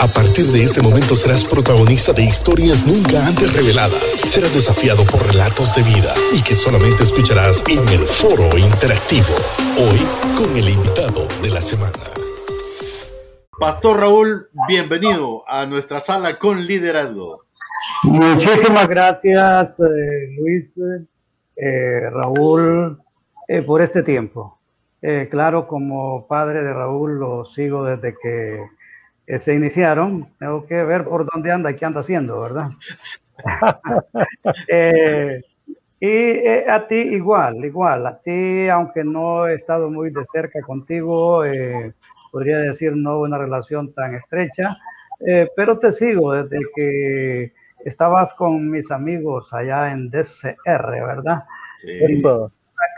A partir de este momento serás protagonista de historias nunca antes reveladas. Serás desafiado por relatos de vida y que solamente escucharás en el foro interactivo. Hoy con el invitado de la semana. Pastor Raúl, bienvenido a nuestra sala con liderazgo. Muchísimas gracias, eh, Luis, eh, Raúl, eh, por este tiempo. claro, como padre de Raúl, lo sigo desde que se iniciaron. Tengo que ver por dónde anda y qué anda haciendo, ¿verdad? y a ti igual, igual. A ti, aunque no he estado muy de cerca contigo, podría decir no una relación tan estrecha, eh, pero te sigo desde que estabas con mis amigos allá en DCR, ¿verdad? Sí.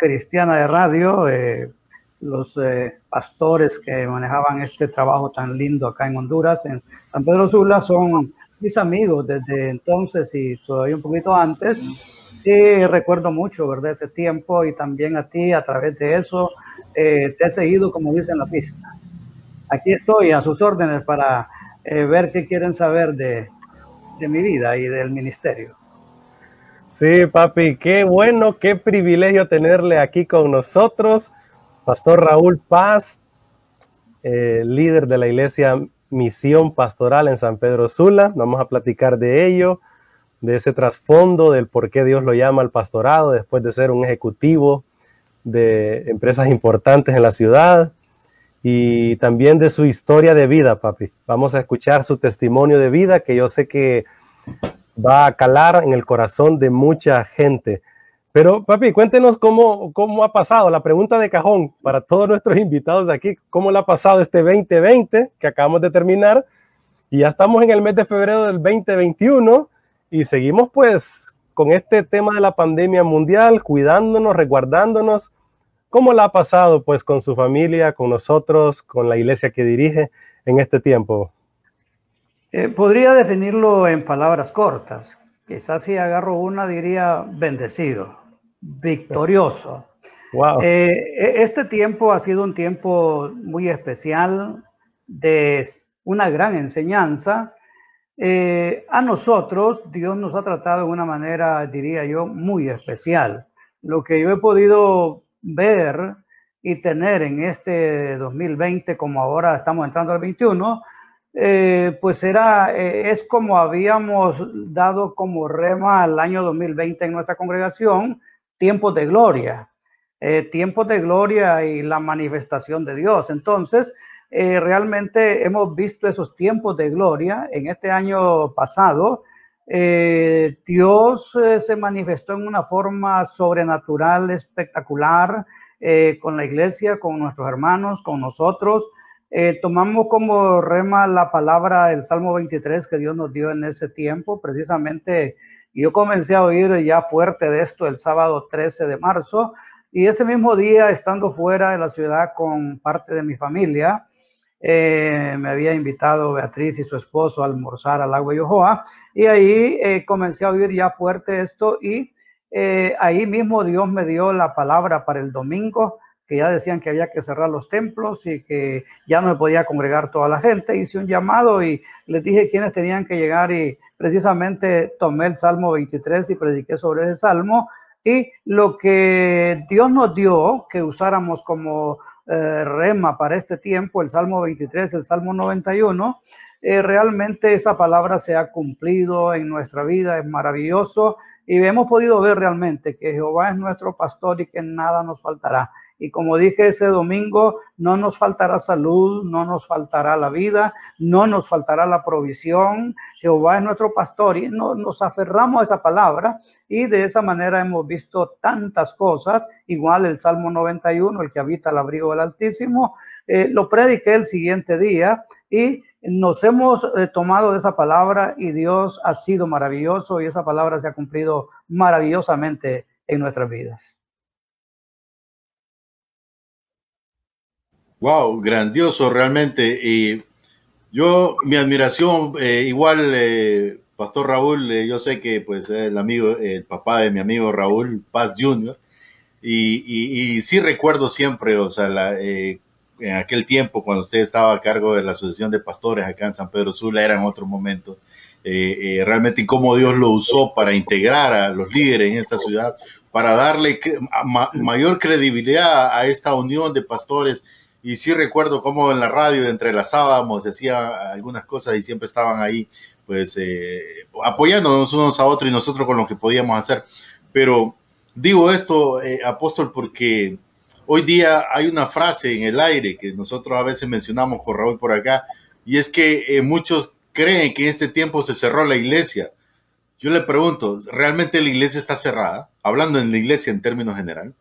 cristiana de radio, eh, los eh, pastores que manejaban este trabajo tan lindo acá en Honduras, en San Pedro Sula, son mis amigos desde entonces y todavía un poquito antes. Y recuerdo mucho, ¿verdad? Ese tiempo y también a ti a través de eso te he seguido, como dice en la pista aquí estoy a sus órdenes para eh, ver qué quieren saber de, mi vida y del ministerio. Sí, papi, qué bueno, qué privilegio tenerle aquí con nosotros. Pastor Raúl Paz, eh, líder de la iglesia Misión Pastoral en San Pedro Sula. Vamos a platicar de ello, de ese trasfondo, del por qué Dios lo llama al pastorado después de ser un ejecutivo de empresas importantes en la ciudad, y también de su historia de vida, papi. Vamos a escuchar su testimonio de vida que yo sé que va a calar en el corazón de mucha gente. Pero, papi, cuéntenos cómo, cómo ha pasado la pregunta de cajón para todos nuestros invitados aquí. ¿Cómo le ha pasado este 2020 que acabamos de terminar? Y ya estamos en el mes de febrero del 2021 y seguimos pues con este tema de la pandemia mundial, cuidándonos, resguardándonos ¿Cómo la ha pasado pues con su familia, con nosotros, con la iglesia que dirige en este tiempo? Eh, podría definirlo en palabras cortas. Quizás si agarro una diría bendecido, victorioso. Wow. Eh, e, este tiempo ha sido un tiempo muy especial de una gran enseñanza. Eh, a nosotros Dios nos ha tratado de una manera, diría yo, muy especial. Lo que yo he podido ver y tener en este 2020, como ahora estamos entrando al 21, eh, pues era, eh, es como habíamos dado como rema al año 2020 en nuestra congregación, tiempos de gloria, eh, tiempos de gloria y la manifestación de Dios. Entonces, realmente hemos visto esos tiempos de gloria en este año pasado. Eh, Dios eh, se manifestó en una forma sobrenatural, espectacular, eh, con la iglesia, con nuestros hermanos, con nosotros. tomamos como rema la palabra del Salmo 23 que Dios nos dio en ese tiempo. Precisamente yo comencé a oír ya fuerte de esto el sábado 13 de marzo y ese mismo día, estando fuera de la ciudad con parte de mi familia, eh, me había invitado Beatriz y su esposo a almorzar al agua Yohoa y ahí eh, comencé a oír ya fuerte esto y eh, ahí mismo Dios me dio la palabra para el domingo que ya decían que había que cerrar los templos y que ya no podía congregar toda la gente. Hice un llamado y les dije quiénes tenían que llegar y precisamente tomé el Salmo 23 y prediqué sobre ese Salmo. Y lo que Dios nos dio que usáramos como eh, rema para este tiempo, el Salmo 23, el Salmo 91, eh, realmente esa palabra se ha cumplido en nuestra vida, es maravilloso y hemos podido ver realmente que Jehová es nuestro pastor y que nada nos faltará. Y como dije ese domingo, no nos faltará salud, no nos faltará la vida, no nos faltará la provisión. Jehová es nuestro pastor y no, nos aferramos a esa palabra y de esa manera hemos visto tantas cosas. Igual el Salmo 91, el que habita el abrigo del Altísimo, eh, lo prediqué el siguiente día y nos hemos eh, tomado de esa palabra y Dios ha sido maravilloso y esa palabra se ha cumplido maravillosamente en nuestras vidas. Wow, grandioso realmente. Y yo, mi admiración, eh, igual, eh, Pastor Raúl, eh, yo sé que pues el amigo, el papá de mi amigo Raúl Paz Jr., y, y, sí recuerdo siempre, o sea, en aquel tiempo, cuando usted estaba a cargo de la Asociación de Pastores acá en San Pedro Sula, era en otro momento. Eh, eh, realmente cómo Dios lo usó para integrar a los líderes en esta ciudad, para darle mayor credibilidad a esta unión de pastores. Y sí recuerdo cómo en la radio entrelazábamos, decía algunas cosas y siempre estaban ahí, pues eh, apoyándonos unos a otros y nosotros con lo que podíamos hacer. Pero digo esto, apóstol, porque hoy día hay una frase en el aire que nosotros a veces mencionamos con Raúl por acá, y es que muchos creen que en este tiempo se cerró la iglesia. Yo le pregunto, ¿realmente la iglesia está cerrada? Hablando en la iglesia en términos general.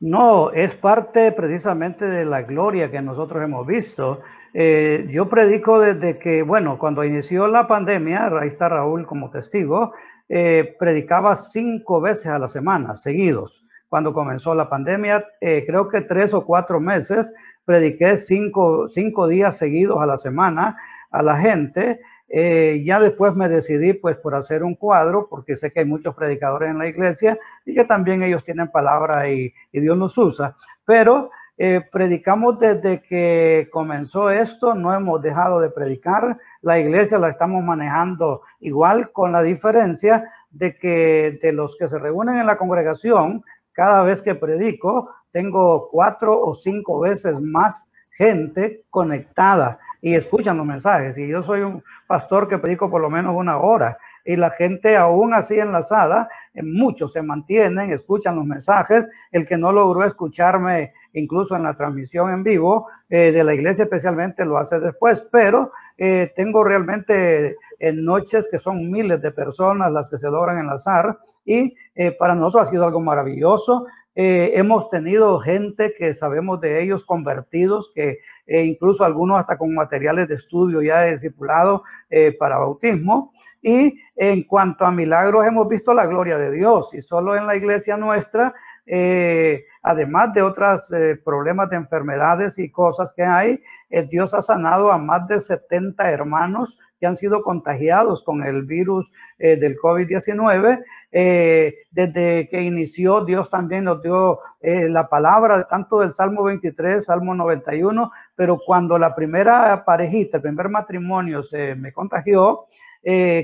No, es parte precisamente de la gloria que nosotros hemos visto. Eh, yo predico desde que, bueno, cuando inició la pandemia, ahí está Raúl como testigo, eh, predicaba cinco veces a la semana, seguidos. Cuando comenzó la pandemia, eh, creo que tres o cuatro meses, prediqué cinco, cinco días seguidos a la semana a la gente eh, ya después me decidí pues por hacer un cuadro, porque sé que hay muchos predicadores en la iglesia y que también ellos tienen palabra y, Dios los usa. Pero eh, predicamos desde que comenzó esto, no hemos dejado de predicar. La iglesia la estamos manejando igual, con la diferencia de que de los que se reúnen en la congregación, cada vez que predico, tengo cuatro o cinco veces más gente conectada y escuchan los mensajes. Y yo soy un pastor que predico por lo menos una hora y la gente aún así enlazada, eh, muchos se mantienen, escuchan los mensajes. El que no logró escucharme incluso en la transmisión en vivo eh, de la iglesia especialmente lo hace después, pero eh, tengo realmente en noches que son miles de personas las que se logran enlazar y para nosotros ha sido algo maravilloso. Eh, hemos tenido gente que sabemos de ellos convertidos, que eh, incluso algunos hasta con materiales de estudio ya de eh, para bautismo. Y en cuanto a milagros, hemos visto la gloria de Dios. Y solo en la iglesia nuestra, además de otros problemas de enfermedades y cosas que hay, Dios ha sanado a más de 70 hermanos que han sido contagiados con el virus eh, del COVID-19. Eh, desde que inició, Dios también nos dio eh, la palabra tanto del Salmo 23, Salmo 91, pero cuando la primera parejita, el primer matrimonio se me contagió,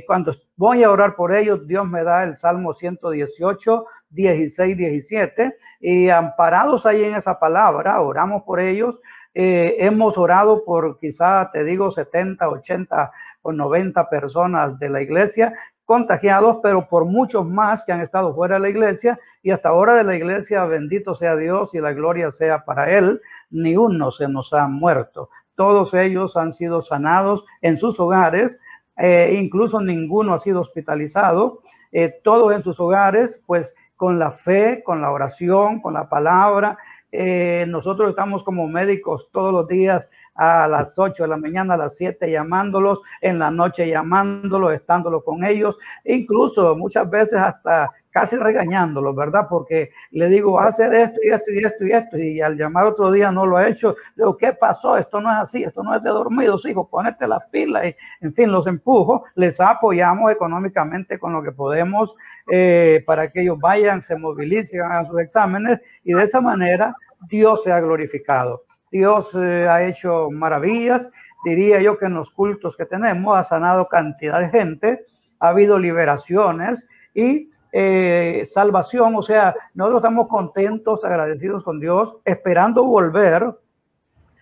cuando voy a orar por ellos, Dios me da el Salmo 118, 16, 17, y amparados ahí en esa palabra, oramos por ellos, hemos orado por quizá, te digo, 70, 80 con 90 personas de la iglesia contagiados, pero por muchos más que han estado fuera de la iglesia y hasta ahora de la iglesia, bendito sea Dios y la gloria sea para Él, ni uno se nos ha muerto. Todos ellos han sido sanados en sus hogares, eh, incluso ninguno ha sido hospitalizado, eh, todos en sus hogares, pues con la fe, con la oración, con la palabra. Eh, nosotros estamos como médicos todos los días a las 8 de la mañana, a las 7 llamándolos, en la noche llamándolos, estándolo con ellos, incluso muchas veces hasta casi regañándolos, ¿verdad? Porque le digo, hacer esto y esto y esto y esto, y al llamar otro día no lo ha hecho, le digo, ¿qué pasó? Esto no es así, esto no es de dormidos, hijos, ponete las pilas, y en fin, los empujo, les apoyamos económicamente con lo que podemos eh, para que ellos vayan, se movilicen, hagan sus exámenes, y de esa manera Dios se ha glorificado. Dios eh, ha hecho maravillas. Diría yo que en los cultos que tenemos ha sanado cantidad de gente, ha habido liberaciones y eh, salvación. O sea, nosotros estamos contentos, agradecidos con Dios, esperando volver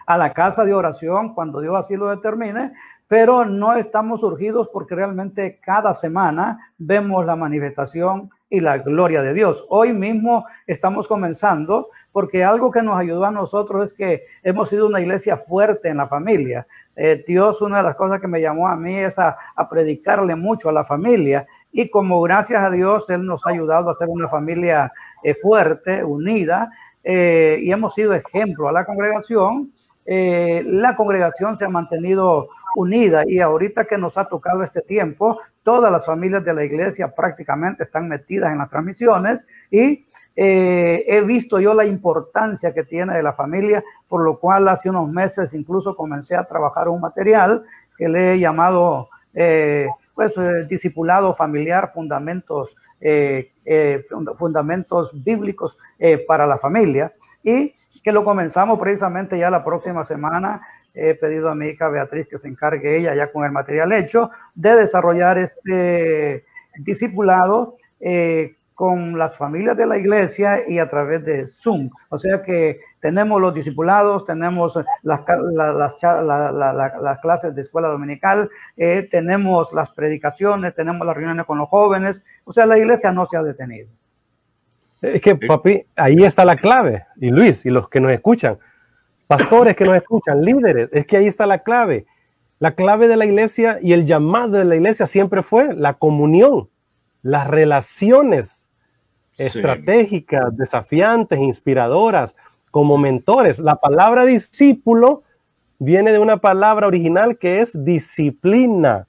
a la casa de oración cuando Dios así lo determine, pero no estamos urgidos porque realmente cada semana vemos la manifestación y la gloria de Dios. Hoy mismo estamos comenzando porque algo que nos ayudó a nosotros es que hemos sido una iglesia fuerte en la familia. Eh, Dios, una de las cosas que me llamó a mí es a, predicarle mucho a la familia y como gracias a Dios Él nos ha ayudado a ser una familia eh, fuerte, unida eh, y hemos sido ejemplo a la congregación. la congregación se ha mantenido unida y ahorita que nos ha tocado este tiempo, todas las familias de la iglesia prácticamente están metidas en las transmisiones y eh, he visto yo la importancia que tiene de la familia, por lo cual hace unos meses incluso comencé a trabajar un material que le he llamado eh, pues eh, discipulado familiar, fundamentos, fundamentos bíblicos para la familia. Y que lo comenzamos precisamente ya la próxima semana. He pedido a mi hija Beatriz que se encargue ella ya con el material hecho de desarrollar este discipulado eh, con las familias de la iglesia y a través de Zoom. O sea que tenemos los discipulados, tenemos las, las, clases de escuela dominical, eh, tenemos las predicaciones, tenemos las reuniones con los jóvenes. O sea, la iglesia no se ha detenido. Es que, papi, ahí está la clave. Y Luis, y los que nos escuchan, pastores que nos escuchan, líderes, es que ahí está la clave. La clave de la iglesia y el llamado de la iglesia siempre fue la comunión, las relaciones estratégicas, desafiantes, inspiradoras, como mentores. La palabra discípulo viene de una palabra original que es disciplina.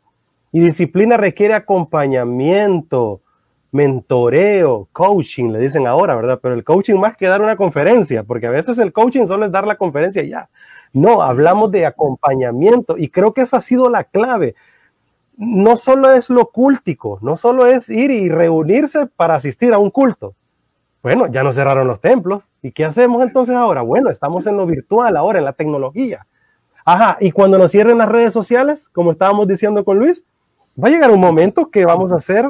Y disciplina requiere acompañamiento, mentoreo, coaching, le dicen ahora, ¿verdad? Pero el coaching más que dar una conferencia, porque a veces el coaching solo es dar la conferencia y ya. No, hablamos de acompañamiento y creo que esa ha sido la clave. No solo es lo cultico, no solo es ir y reunirse para asistir a un culto. Bueno, ya nos cerraron los templos. ¿Y qué hacemos entonces ahora? Bueno, estamos en lo virtual ahora, en la tecnología. Ajá, y cuando nos cierren las redes sociales, como estábamos diciendo con Luis, va a llegar un momento que vamos a ser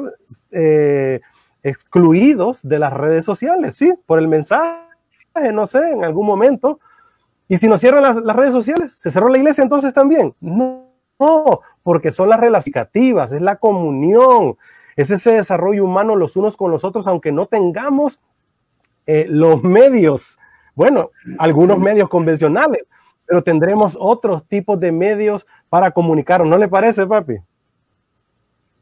eh, excluidos de las redes sociales, ¿sí? Por el mensaje, no sé, en algún momento. Y si nos cierran las, redes sociales, ¿se cerró la iglesia entonces también? No, no, porque son las relacionativas, es la comunión, es ese desarrollo humano los unos con los otros, aunque no tengamos eh, los medios, bueno, algunos medios convencionales, pero tendremos otros tipos de medios para comunicar, ¿no le parece, papi?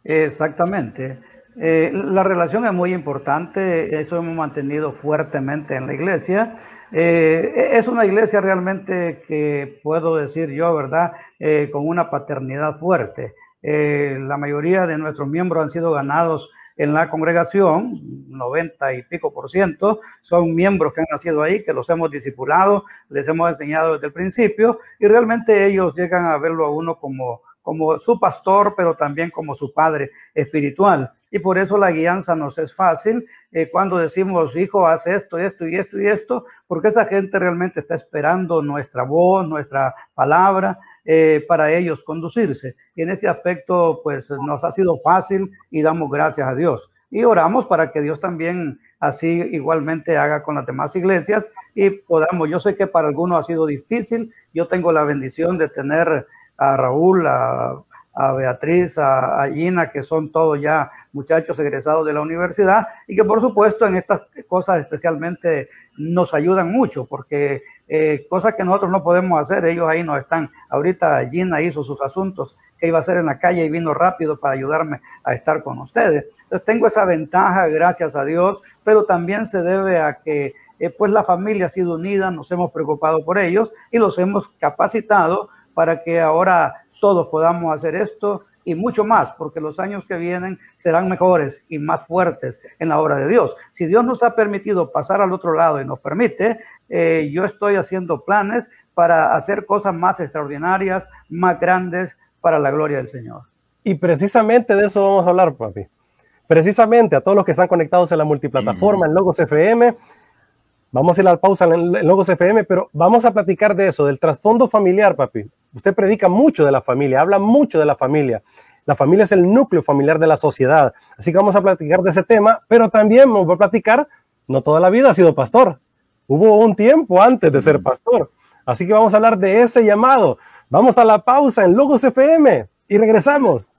Exactamente. Eh, la relación es muy importante, eso hemos mantenido fuertemente en la iglesia. Eh, es una iglesia realmente que puedo decir yo, ¿verdad? Eh, con una paternidad fuerte. la mayoría de nuestros miembros han sido ganados en la congregación, 90 y pico por ciento, son miembros que han nacido ahí, que los hemos discipulado, les hemos enseñado desde el principio y realmente ellos llegan a verlo a uno como como su pastor, pero también como su padre espiritual. Y por eso la guianza nos es fácil eh, cuando decimos, hijo, haz esto, esto y esto y esto, porque esa gente realmente está esperando nuestra voz, nuestra palabra, eh, para ellos conducirse. Y en ese aspecto, pues nos ha sido fácil y damos gracias a Dios. Y oramos para que Dios también así igualmente haga con las demás iglesias y podamos, yo sé que para algunos ha sido difícil, yo tengo la bendición de tener a Raúl, a, Beatriz, a, Gina, que son todos ya muchachos egresados de la universidad y que por supuesto en estas cosas especialmente nos ayudan mucho porque eh, cosas que nosotros no podemos hacer, ellos ahí no están. Ahorita Gina hizo sus asuntos que iba a hacer en la calle y vino rápido para ayudarme a estar con ustedes. Entonces tengo esa ventaja, gracias a Dios, pero también se debe a que eh, pues la familia ha sido unida, nos hemos preocupado por ellos y los hemos capacitado para que ahora todos podamos hacer esto y mucho más, porque los años que vienen serán mejores y más fuertes en la obra de Dios. Si Dios nos ha permitido pasar al otro lado y nos permite, eh, yo estoy haciendo planes para hacer cosas más extraordinarias, más grandes para la gloria del Señor. Y precisamente de eso vamos a hablar, papi. Precisamente a todos los que están conectados en la multiplataforma, en Logos FM, Vamos a ir a la pausa en Logos FM, pero vamos a platicar de eso, del trasfondo familiar, papi. Usted predica mucho de la familia, habla mucho de la familia. La familia es el núcleo familiar de la sociedad. Así que vamos a platicar de ese tema, pero también vamos a platicar, no toda la vida ha sido pastor. Hubo un tiempo antes de ser pastor. Así que vamos a hablar de ese llamado. Vamos a la pausa en Logos FM y regresamos.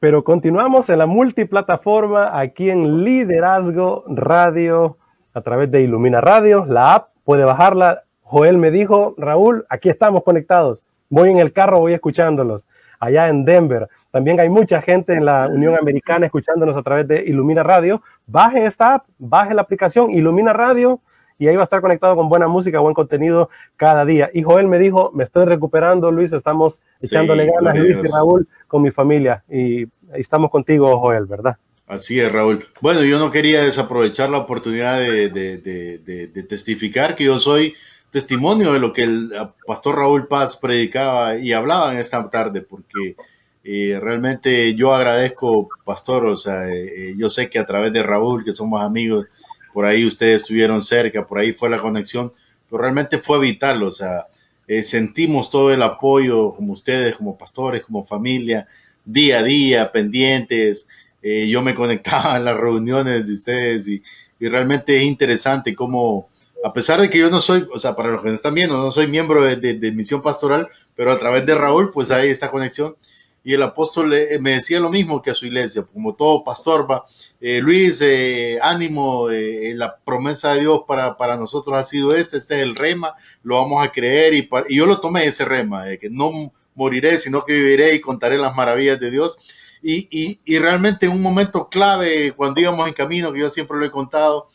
Pero continuamos en la multiplataforma aquí en Liderazgo Radio a través de Ilumina Radio, la app, puede bajarla. Joel me dijo, Raúl, aquí estamos conectados. Voy en el carro, voy escuchándolos. Allá en Denver. También hay mucha gente en la Unión Americana escuchándonos a través de Ilumina Radio. Baje esta app, baje la aplicación Ilumina Radio y ahí va a estar conectado con buena música, buen contenido cada día. Y Joel me dijo, me estoy recuperando, Luis, estamos echándole ganas, Luis y Raúl, con mi familia. Y estamos contigo, Joel, ¿verdad? Así es, Raúl. Bueno, yo no quería desaprovechar la oportunidad de, testificar que yo soy testimonio de lo que el pastor Raúl Paz predicaba y hablaba en esta tarde, porque eh, realmente yo agradezco, pastor, o sea, eh, yo sé que a través de Raúl, que somos amigos, por ahí ustedes estuvieron cerca, por ahí fue la conexión, pero realmente fue vital, o sea, eh, sentimos todo el apoyo como ustedes, como pastores, como familia, día a día, pendientes. Eh, yo me conectaba en las reuniones de ustedes y, realmente es interesante cómo, a pesar de que yo no soy, o sea, para los que no están viendo, no soy miembro de, de Misión Pastoral, pero a través de Raúl, pues hay esta conexión y el apóstol eh, me decía lo mismo que a su iglesia, como todo pastor va, eh, Luis, eh, ánimo, la promesa de Dios para, nosotros ha sido este, este es el rema, lo vamos a creer y, yo lo tomé ese rema, que no moriré, sino que viviré y contaré las maravillas de Dios. Y, y, y, realmente un momento clave cuando íbamos en camino, que yo siempre lo he contado,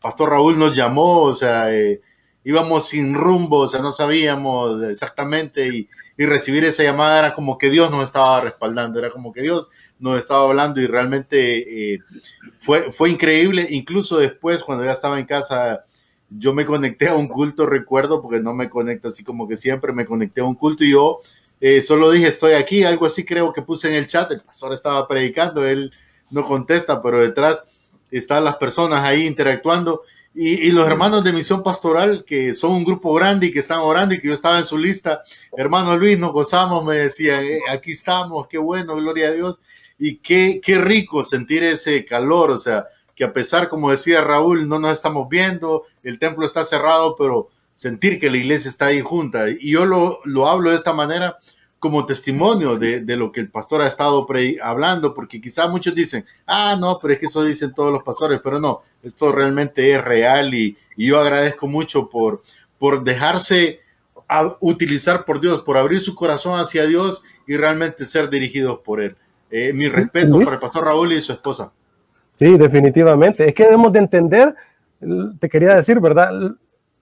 Pastor Raúl nos llamó, o sea, íbamos sin rumbo, o sea, no sabíamos exactamente y, recibir esa llamada era como que Dios nos estaba respaldando, era como que Dios nos estaba hablando y realmente eh, fue, fue increíble. Incluso después, cuando ya estaba en casa, yo me conecté a un culto, recuerdo, porque no me conecto así como que siempre, me conecté a un culto y yo eh, solo dije, estoy aquí, algo así creo que puse en el chat, el pastor estaba predicando, él no contesta, pero detrás están las personas ahí interactuando y, los hermanos de Misión Pastoral, que son un grupo grande y que están orando y que yo estaba en su lista, hermano Luis, nos gozamos, me decían, eh, aquí estamos, qué bueno, gloria a Dios. Y qué, qué rico sentir ese calor, o sea, que a pesar, como decía Raúl, no nos estamos viendo, el templo está cerrado, pero sentir que la iglesia está ahí junta. Y yo lo, lo hablo de esta manera como testimonio de, de, lo que el pastor ha estado hablando, porque quizá muchos dicen, ah, no, pero es que eso dicen todos los pastores, pero no, esto realmente es real y, y yo agradezco mucho por, por dejarse utilizar por Dios, por abrir su corazón hacia Dios y realmente ser dirigidos por Él. Eh, mi respeto para el pastor Raúl y su esposa. Sí, definitivamente. Es que debemos de entender, te quería decir, ¿verdad?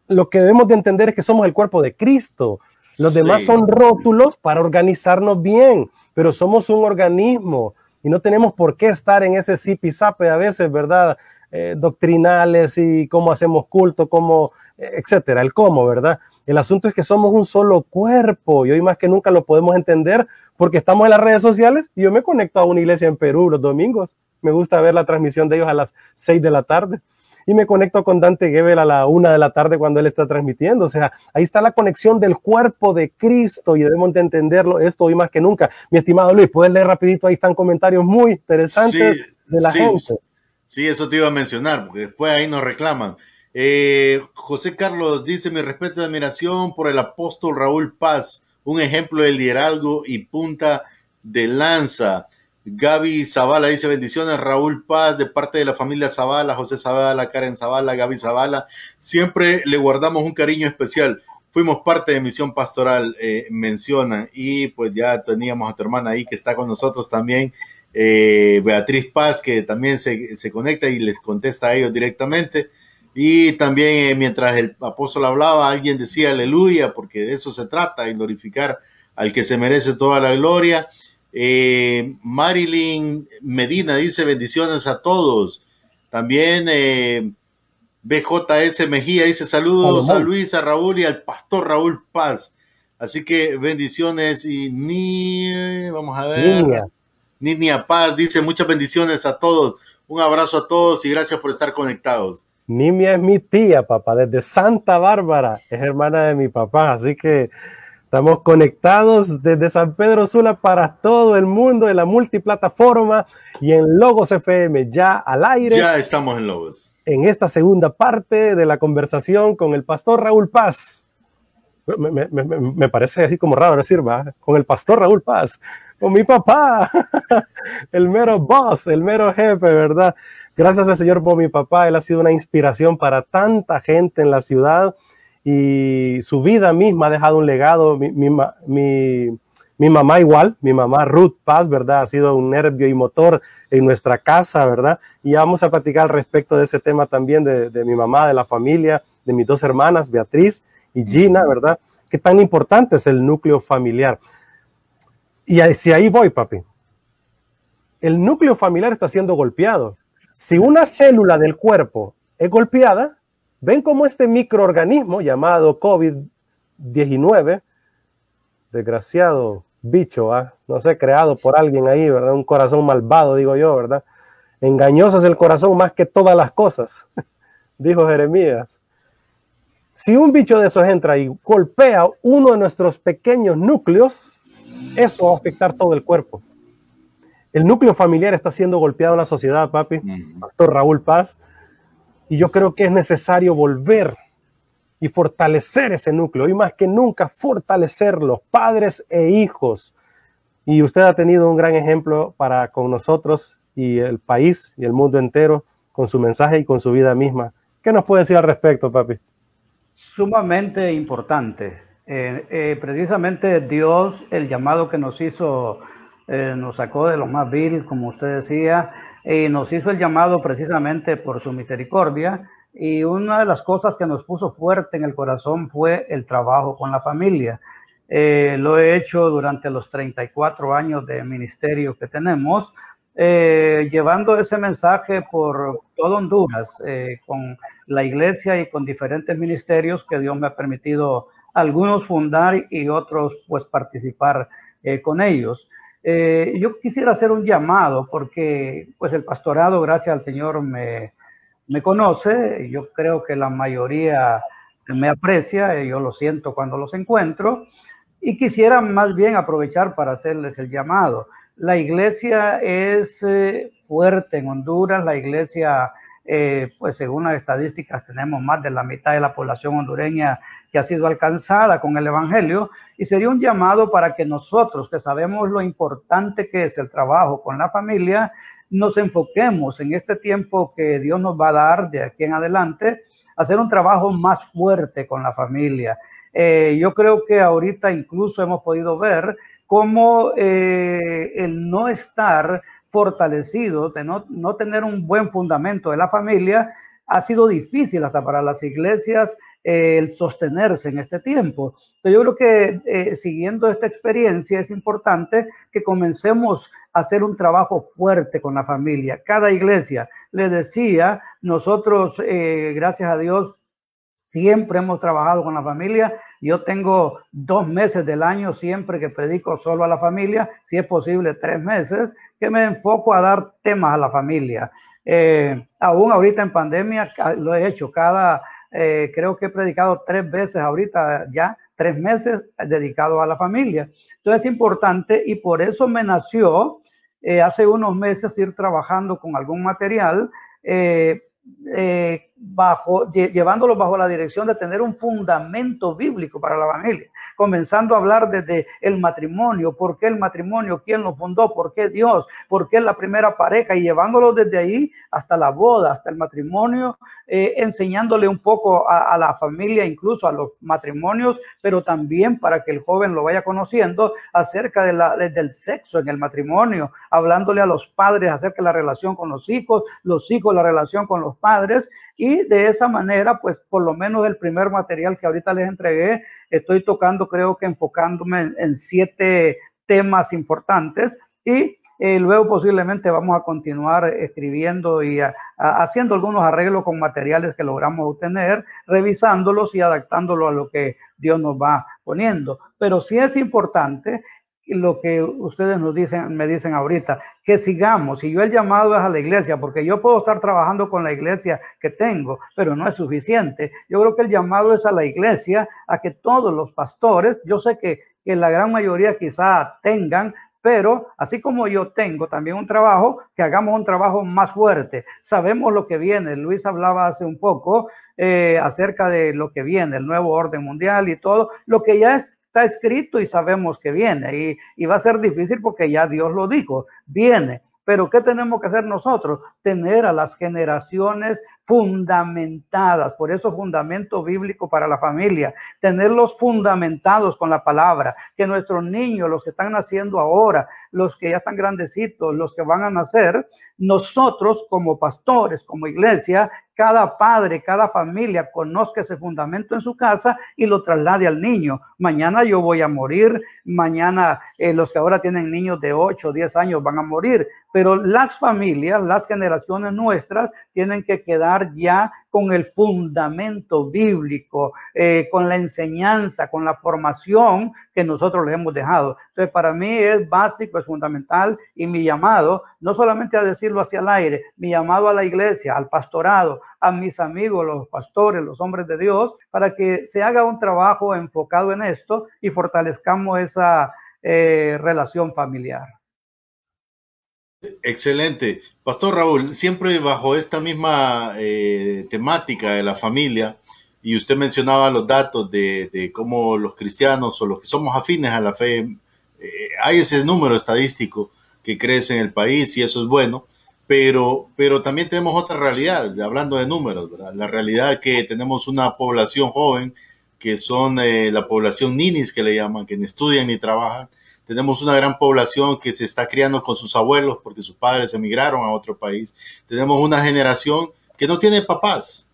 Lo que debemos de entender es que somos el cuerpo de Cristo los demás son rótulos para organizarnos bien, pero somos un organismo y no tenemos por qué estar en ese zipizape a veces, ¿verdad? Eh, doctrinales y cómo hacemos culto, cómo, eh, etcétera, el cómo, ¿verdad? El asunto es que somos un solo cuerpo y hoy más que nunca lo podemos entender porque estamos en las redes sociales y yo me conecto a una iglesia en Perú los domingos. Me gusta ver la transmisión de ellos a las seis de la tarde y me conecto con Dante Gebel a la una de la tarde cuando él está transmitiendo. O sea, ahí está la conexión del cuerpo de Cristo y debemos de entenderlo esto hoy más que nunca. Mi estimado Luis, puedes leer rapidito, ahí están comentarios muy interesantes de la gente. Sí, eso te iba a mencionar, porque después ahí nos reclaman. Eh, José Carlos dice, mi respeto y admiración por el apóstol Raúl Paz, un ejemplo de liderazgo y punta de lanza. Gaby Zavala dice bendiciones, Raúl Paz, de parte de la familia Zavala, José Zavala, Karen Zavala, Gaby Zavala. Siempre le guardamos un cariño especial. Fuimos parte de Misión Pastoral, eh, mencionan, y pues ya teníamos a tu hermana ahí que está con nosotros también, eh, Beatriz Paz, que también se, conecta y les contesta a ellos directamente. Y también eh, mientras el apóstol hablaba, alguien decía aleluya, porque de eso se trata, glorificar al que se merece toda la gloria. Eh, Marilyn Medina dice bendiciones a todos. También eh, BJS Mejía dice saludos a Luis, a Raúl y al pastor Raúl Paz. Así que bendiciones y ni, vamos a ver. Niña. Paz dice muchas bendiciones a todos. Un abrazo a todos y gracias por estar conectados. Nimia es mi tía, papá, desde Santa Bárbara. Es hermana de mi papá, así que Estamos conectados desde San Pedro Sula para todo el mundo de la multiplataforma y en Logos FM ya al aire. Ya estamos en Logos. En esta segunda parte de la conversación con el pastor Raúl Paz. Me, parece así como raro decir, va, con el pastor Raúl Paz, con mi papá, el mero boss, el mero jefe, ¿verdad? Gracias al Señor por mi papá, él ha sido una inspiración para tanta gente en la ciudad y su vida misma ha dejado un legado. Mi, mi, mamá igual, mi mamá Ruth Paz, ¿verdad? Ha sido un nervio y motor en nuestra casa, ¿verdad? Y vamos a platicar respecto de ese tema también de, de mi mamá, de la familia, de mis dos hermanas, Beatriz y Gina, ¿verdad? Qué tan importante es el núcleo familiar. Y si ahí voy, papi. El núcleo familiar está siendo golpeado. Si una célula del cuerpo es golpeada, Ven cómo este microorganismo llamado COVID-19, desgraciado bicho, ¿ah? no sé, creado por alguien ahí, ¿verdad? Un corazón malvado, digo yo, ¿verdad? Engañoso es el corazón más que todas las cosas, dijo Jeremías. Si un bicho de esos entra y golpea uno de nuestros pequeños núcleos, eso va a afectar todo el cuerpo. El núcleo familiar está siendo golpeado en la sociedad, papi, Pastor Raúl Paz, y yo creo que es necesario volver y fortalecer ese núcleo, y más que nunca fortalecerlo, padres e hijos. Y usted ha tenido un gran ejemplo para con nosotros y el país y el mundo entero con su mensaje y con su vida misma. ¿Qué nos puede decir al respecto, papi? Sumamente importante. Eh, eh, precisamente Dios, el llamado que nos hizo, eh, nos sacó de lo más vil, como usted decía, y nos hizo el llamado precisamente por su misericordia. Y una de las cosas que nos puso fuerte en el corazón fue el trabajo con la familia. lo he hecho durante los 34 años de ministerio que tenemos eh, llevando ese mensaje por todo Honduras, eh, con la iglesia y con diferentes ministerios que Dios me ha permitido algunos fundar y otros pues participar eh, con ellos. Yo quisiera hacer un llamado porque pues el pastorado, gracias al Señor, me, me conoce, yo creo que la mayoría me aprecia, yo lo siento cuando los encuentro y quisiera más bien aprovechar para hacerles el llamado. La iglesia es eh, fuerte en Honduras, la iglesia, eh, pues según las estadísticas, tenemos más de la mitad de la población hondureña que ha sido alcanzada con el Evangelio, y sería un llamado para que nosotros, que sabemos lo importante que es el trabajo con la familia, nos enfoquemos en este tiempo que Dios nos va a dar de aquí en adelante, hacer un trabajo más fuerte con la familia. Eh, yo creo que ahorita incluso hemos podido ver cómo eh, el no estar fortalecido, de no, no, tener un buen fundamento de la familia, ha sido difícil hasta para las iglesias eh, el sostenerse en este tiempo. Entonces yo creo que eh, siguiendo esta experiencia es importante que comencemos a hacer un trabajo fuerte con la familia. Cada iglesia, le decía, nosotros, gracias a Dios, Siempre hemos trabajado con la familia. Yo tengo dos meses del año siempre que predico solo a la familia, si es posible tres meses, que me enfoco a dar temas a la familia. Eh, aún ahorita en pandemia lo he hecho cada, eh, creo que he predicado tres veces ahorita ya, tres meses dedicado a la familia. Entonces es importante y por eso me nació eh, hace unos meses ir trabajando con algún material bajo, llevándolo bajo la dirección de tener un fundamento bíblico para la familia, comenzando a hablar desde el matrimonio, por qué el matrimonio, quién lo fundó, por qué Dios, por qué la primera pareja y llevándolo desde ahí hasta la boda, hasta el matrimonio, eh, enseñándole un poco a, la familia, incluso a los matrimonios, pero también para que el joven lo vaya conociendo acerca de del sexo en el matrimonio, hablándole a los padres acerca de la relación con los hijos, los hijos la relación con los padres y de esa manera, pues por lo menos el primer material que ahorita les entregué, estoy tocando, creo que enfocándome en, siete temas importantes y eh, luego posiblemente vamos a continuar escribiendo y haciendo algunos arreglos con materiales que logramos obtener, revisándolos y adaptándolos a lo que Dios nos va poniendo. Pero sí es importante lo que ustedes nos dicen, me dicen ahorita, que sigamos. Y yo el llamado es a la iglesia, porque yo puedo estar trabajando con la iglesia que tengo, pero no es suficiente. Yo creo que el llamado es a la iglesia, a que todos los pastores, yo sé que, que la gran mayoría quizá tengan, pero así como yo tengo también un trabajo, que hagamos un trabajo más fuerte. Sabemos lo que viene. Luis hablaba hace un poco eh, acerca de lo que viene, el nuevo orden mundial y todo, lo que ya es está escrito y sabemos que viene y, y va a ser difícil porque ya Dios lo dijo, viene. Pero ¿qué tenemos que hacer nosotros? Tener a las generaciones fundamentadas, por eso fundamento bíblico para la familia, tenerlos fundamentados con la palabra, que nuestros niños, los que están naciendo ahora, los que ya están grandecitos, los que van a nacer, nosotros como pastores, como iglesia, cada padre, cada familia conozca ese fundamento en su casa y lo traslade al niño. Mañana yo voy a morir, mañana eh, los que ahora tienen niños de 8 o 10 años van a morir, pero las familias, las generaciones nuestras tienen que quedar ya con el fundamento bíblico, eh, con la enseñanza, con la formación que nosotros les hemos dejado. Entonces, para mí es básico, es fundamental y mi llamado, no solamente a decirlo hacia el aire, mi llamado a la iglesia, al pastorado, a mis amigos, los pastores, los hombres de Dios, para que se haga un trabajo enfocado en esto y fortalezcamos esa eh, relación familiar. Excelente. Pastor Raúl, siempre bajo esta misma eh, temática de la familia, y usted mencionaba los datos de, cómo los cristianos o los que somos afines a la fe, eh, hay ese número estadístico que crece en el país y eso es bueno, pero, pero también tenemos otra realidad, hablando de números, la realidad que tenemos una población joven, que son eh, la población ninis que le llaman, que ni estudian ni trabajan, tenemos una gran población que se está criando con sus abuelos porque sus padres emigraron a otro país. Tenemos una generación que no tiene papás,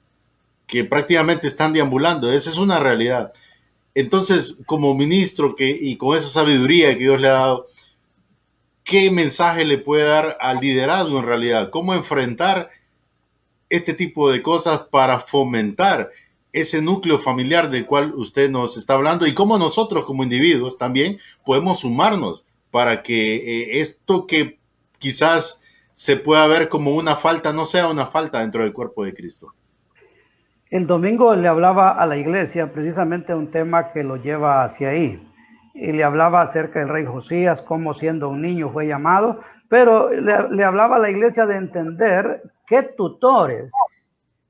que prácticamente están deambulando. Esa es una realidad. Entonces, como ministro que, y con esa sabiduría que Dios le ha dado, ¿qué mensaje le puede dar al liderazgo en realidad? ¿Cómo enfrentar este tipo de cosas para fomentar ese núcleo familiar del cual usted nos está hablando y cómo nosotros como individuos también podemos sumarnos para que eh, esto que quizás se pueda ver como una falta no sea una falta dentro del cuerpo de Cristo. El domingo le hablaba a la iglesia precisamente un tema que lo lleva hacia ahí. Y le hablaba acerca del rey Josías, cómo siendo un niño fue llamado, pero le, hablaba a la iglesia de entender qué tutores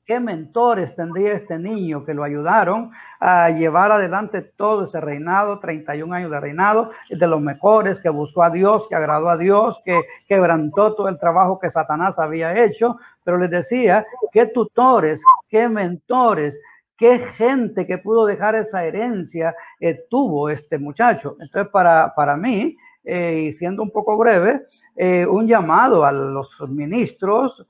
qué mentores tendría este niño que lo ayudaron a llevar adelante todo ese reinado, 31 años de reinado, de los mejores, que buscó a Dios, que agradó a Dios, que quebrantó todo el trabajo que Satanás había hecho, pero les decía, qué tutores, qué mentores, qué gente que pudo dejar esa herencia eh, tuvo este muchacho. Entonces, para, para mí, eh, y siendo un poco breve, eh, un llamado a los ministros,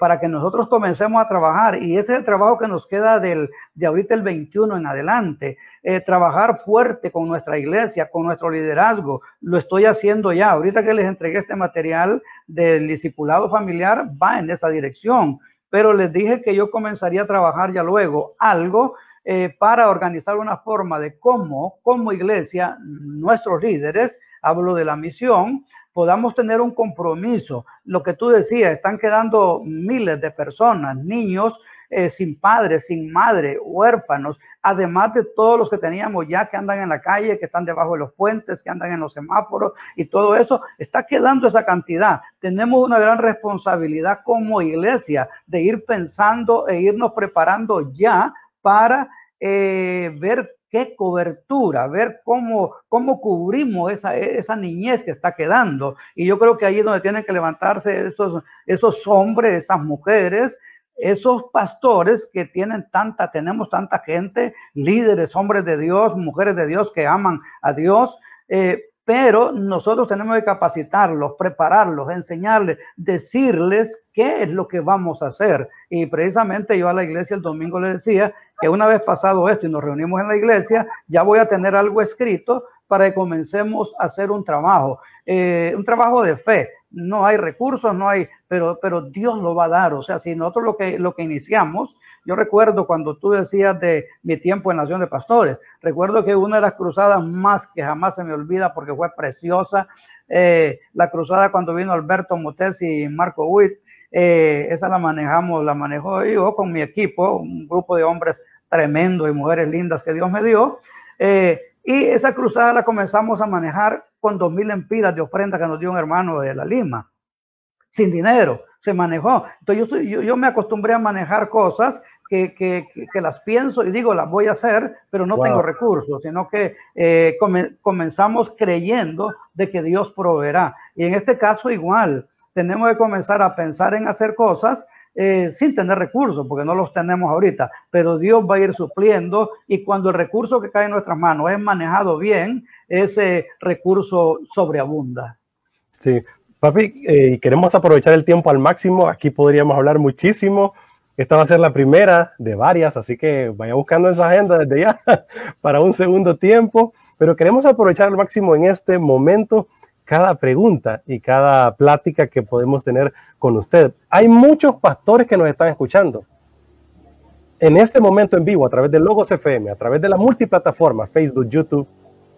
para que nosotros comencemos a trabajar. Y ese es el trabajo que nos queda del, de ahorita el 21 en adelante. Trabajar fuerte con nuestra iglesia, con nuestro liderazgo. Lo estoy haciendo ya. Ahorita que les entregué este material del discipulado familiar, va en esa dirección. Pero les dije que yo comenzaría a trabajar ya luego algo eh, para organizar una forma de cómo, como iglesia, nuestros líderes, hablo de la misión, podamos tener un compromiso. Lo que tú decías, están quedando miles de personas, niños eh, sin padres, sin madre, huérfanos, además de todos los que teníamos ya que andan en la calle, que están debajo de los puentes, que andan en los semáforos y todo eso, está quedando esa cantidad. Tenemos una gran responsabilidad como iglesia de ir pensando e irnos preparando ya para eh, ver qué cobertura, ver cómo, cómo cubrimos esa, esa niñez que está quedando. Y yo creo que ahí es donde tienen que levantarse esos, esos hombres, esas mujeres, esos pastores que tienen tanta, tenemos tanta gente, líderes, hombres de Dios, mujeres de Dios que aman a Dios. Eh, pero nosotros tenemos que capacitarlos, prepararlos, enseñarles, decirles qué es lo que vamos a hacer. Y precisamente yo a la iglesia el domingo le decía que una vez pasado esto y nos reunimos en la iglesia, ya voy a tener algo escrito para que comencemos a hacer un trabajo, eh, un trabajo de fe. No hay recursos, no hay, pero, pero Dios lo va a dar. O sea, si nosotros lo que, lo que iniciamos, yo recuerdo cuando tú decías de mi tiempo en Nación de Pastores, recuerdo que una de las cruzadas más que jamás se me olvida porque fue preciosa, eh, la cruzada cuando vino Alberto Motés y Marco Witt, eh, esa la manejamos, la manejó yo con mi equipo, un grupo de hombres tremendo y mujeres lindas que Dios me dio. Y esa cruzada la comenzamos a manejar con dos mil empiras de ofrenda que nos dio un hermano de la Lima, sin dinero, se manejó. Entonces yo, yo, me acostumbré a manejar cosas que, que, que, las pienso y digo, las voy a hacer, pero no tengo recursos, sino que eh, comenzamos creyendo de que Dios proveerá. Y en este caso igual, tenemos que comenzar a pensar en hacer cosas eh, sin tener recursos, porque no los tenemos ahorita, pero Dios va a ir supliendo y cuando el recurso que cae en nuestras manos es manejado bien, ese recurso sobreabunda. Sí, papi, eh, queremos aprovechar el tiempo al máximo, aquí podríamos hablar muchísimo. Esta va a ser la primera de varias, así que vaya buscando esa agenda desde ya para un segundo tiempo, pero queremos aprovechar al máximo en este momento cada pregunta y cada plática que podemos tener con usted. Hay muchos pastores que nos están escuchando. en este momento en vivo a través de Logos FM, a través de la multiplataforma, Facebook, YouTube,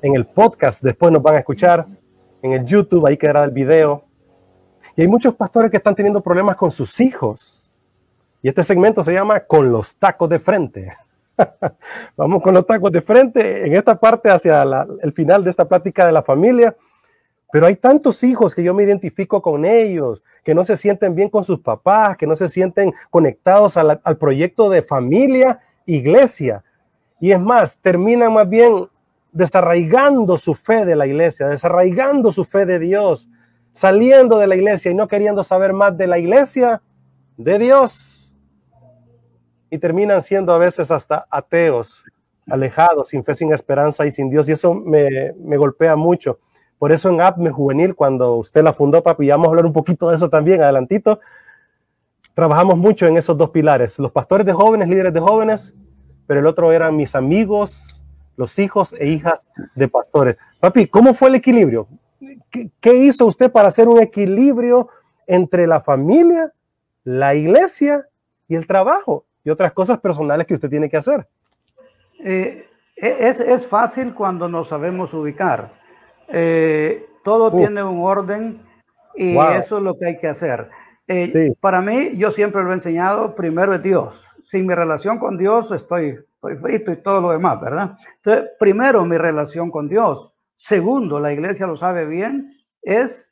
en el podcast, después nos van a escuchar, en el YouTube, ahí quedará el video. Y hay muchos pastores que están teniendo problemas con sus hijos. Y este segmento se llama Con los tacos de frente. Vamos con los tacos de frente en esta parte hacia el final de esta plática de la familia. Pero hay tantos hijos que yo me identifico con ellos, que no se sienten bien con sus papás, que no se sienten conectados al proyecto de familia, iglesia. Y es más, terminan más bien desarraigando su fe de la iglesia, desarraigando su fe de Dios, saliendo de la iglesia y no queriendo saber más de la iglesia, de Dios. Y terminan siendo a veces hasta ateos, alejados, sin fe, sin esperanza y sin Dios. Y eso me, me golpea mucho. Por eso en APME Juvenil, cuando usted la fundó, papi, vamos a hablar un poquito de eso también, adelantito, trabajamos mucho en esos dos pilares, los pastores de jóvenes, líderes de jóvenes, pero el otro eran mis amigos, los hijos e hijas de pastores. Papi, ¿cómo fue el equilibrio? ¿Qué, hizo usted para hacer un equilibrio entre la familia, la iglesia y el trabajo y otras cosas personales que usted tiene que hacer? Eh, es, es, fácil cuando nos sabemos ubicar. Eh, todo tiene un orden y eso es lo que hay que hacer. Eh, para mí, yo siempre lo he enseñado, primero es Dios. Sin mi relación con Dios estoy estoy frito y todo lo demás, ¿verdad? Entonces, primero, mi relación con Dios. Segundo, la iglesia lo sabe bien, es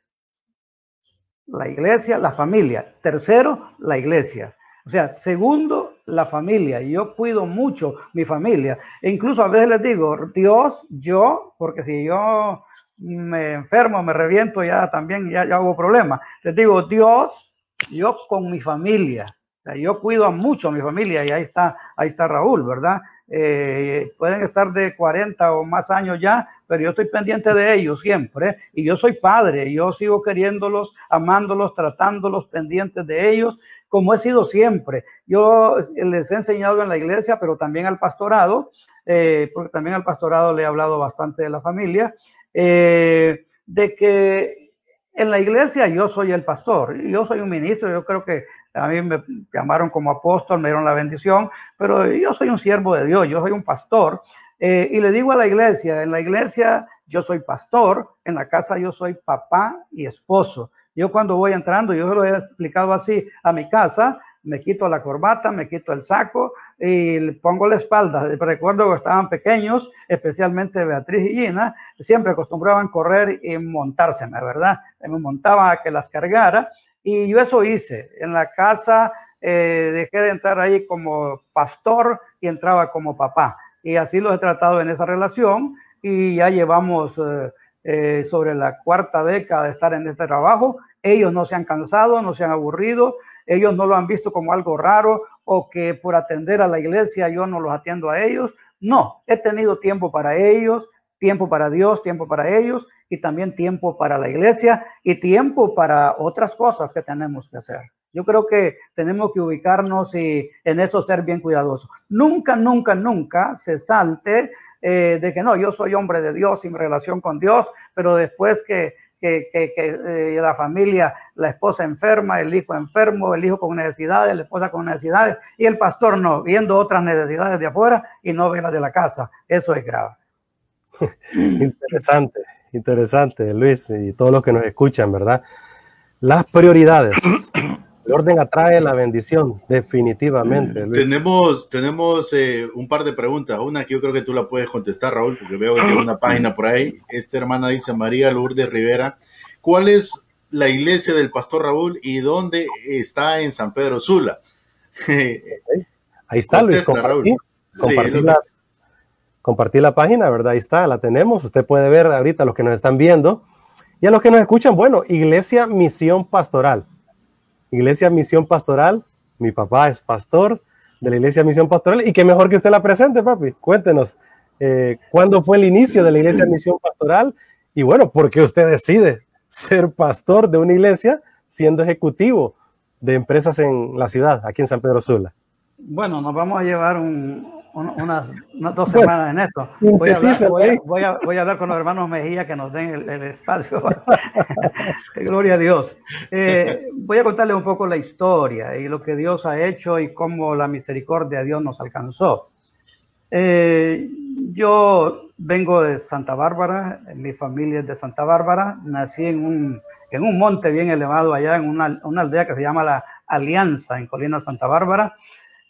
la iglesia, la familia. Tercero, la iglesia. O sea, segundo, la familia. Yo cuido mucho mi familia. E incluso a veces les digo, Dios, yo, porque si yo me enfermo, me reviento, ya también ya, ya hago problemas. Les digo, Dios, yo con mi familia yo cuido mucho a mi familia y ahí está, ahí está Raúl, ¿verdad? Eh, pueden estar de 40 o más años ya, pero yo estoy pendiente de ellos siempre. Y yo soy padre, yo sigo queriéndolos, amándolos, tratándolos, pendientes de ellos, como he sido siempre. Yo les he enseñado en la iglesia, pero también al pastorado, eh, porque también al pastorado le he hablado bastante de la familia, eh, de que en la iglesia yo soy el pastor, yo soy un ministro, yo creo que a mí me llamaron como apóstol, me dieron la bendición, pero yo soy un siervo de Dios, yo soy un pastor. Eh, y le digo a la iglesia, en la iglesia yo soy pastor, en la casa yo soy papá y esposo. Yo cuando voy entrando, yo lo he explicado así a mi casa, me quito la corbata, me quito el saco y pongo la espalda. Recuerdo que estaban pequeños, especialmente Beatriz y Gina, siempre acostumbraban correr y montárseme, ¿verdad? Me montaba a que las cargara y yo eso hice. En la casa eh, dejé de entrar ahí como pastor y entraba como papá. Y así lo he tratado en esa relación y ya llevamos eh, eh, sobre la cuarta década de estar en este trabajo. Ellos no se han cansado, no se han aburrido, ellos no lo han visto como algo raro o que por atender a la iglesia yo no los atiendo a ellos. No, he tenido tiempo para ellos, tiempo para Dios, tiempo para ellos y también tiempo para la iglesia y tiempo para otras cosas que tenemos que hacer. Yo creo que tenemos que ubicarnos y en eso ser bien cuidadosos. Nunca, nunca, nunca se salte eh, de que no, yo soy hombre de Dios sin relación con Dios, pero después que, que, que, eh, la familia, la esposa enferma, el hijo enfermo, el hijo con necesidades, la esposa con necesidades y el pastor no, viendo otras necesidades de afuera y no ve las de la casa. Eso es grave. interesante, interesante, Luis, y todos los que nos escuchan, ¿verdad? Las prioridades. El orden atrae la bendición, definitivamente. Tenemos, tenemos eh, un par de preguntas. Una que yo creo que tú la puedes contestar, Raúl, porque veo que hay una página por ahí. Esta hermana dice María Lourdes Rivera. ¿Cuál es la iglesia del pastor Raúl y dónde está en San Pedro Sula? Ahí está, Luis. Compartí, compartí la página, ¿verdad? Ahí está, la tenemos. Usted puede ver ahorita los que nos están viendo. Y a los que nos escuchan, bueno, Iglesia Misión Pastoral. Iglesia Misión Pastoral. Mi papá es pastor de la Iglesia Misión Pastoral. Y qué mejor que usted la presente, papi. Cuéntenos, eh, ¿cuándo fue el inicio de la Iglesia Misión Pastoral? Y bueno, ¿por qué usted decide ser pastor de una iglesia siendo ejecutivo de empresas en la ciudad, aquí en San Pedro Sula? Bueno, nos vamos a llevar un, unas, dos semanas en esto. Voy a, hablar, con los hermanos Mejía que nos den el, espacio. Gloria a Dios. Eh, voy a contarles un poco la historia y lo que Dios ha hecho y cómo la misericordia de Dios nos alcanzó. Eh, yo vengo de Santa Bárbara, mi familia es de Santa Bárbara, nací en un, en un monte bien elevado allá, en una, una aldea que se llama La Alianza, en Colina Santa Bárbara.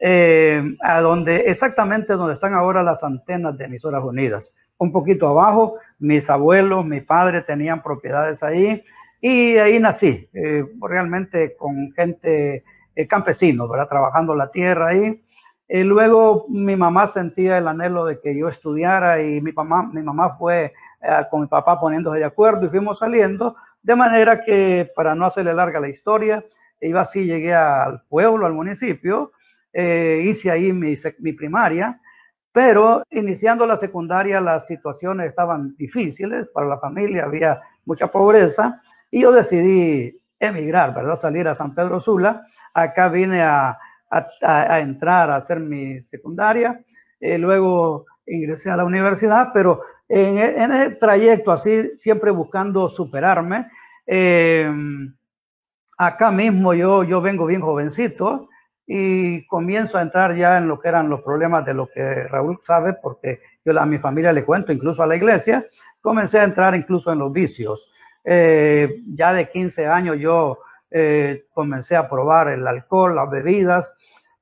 Eh, a donde exactamente donde están ahora las antenas de emisoras unidas. Un poquito abajo, mis abuelos, mi padre tenían propiedades ahí y ahí nací, eh, realmente con gente eh, campesino, ¿verdad? Trabajando la tierra ahí. Y luego mi mamá sentía el anhelo de que yo estudiara y mi mamá, mi mamá fue con mi papá poniéndose de acuerdo y fuimos saliendo, de manera que para no hacerle larga la historia, iba así, llegué al pueblo, al municipio, eh, hice ahí mi, mi, primaria, pero iniciando la secundaria las situaciones estaban difíciles para la familia, había mucha pobreza y yo decidí emigrar, ¿verdad? Salir a San Pedro Sula. Acá vine a, a, a entrar a hacer mi secundaria, eh, luego ingresé a la universidad, pero en, en, ese trayecto así, siempre buscando superarme, eh, acá mismo yo, yo vengo bien jovencito, y comienzo a entrar ya en lo que eran los problemas de lo que Raúl sabe, porque yo a mi familia le cuento, incluso a la iglesia, comencé a entrar incluso en los vicios. Eh, ya de 15 años yo eh, comencé a probar el alcohol, las bebidas.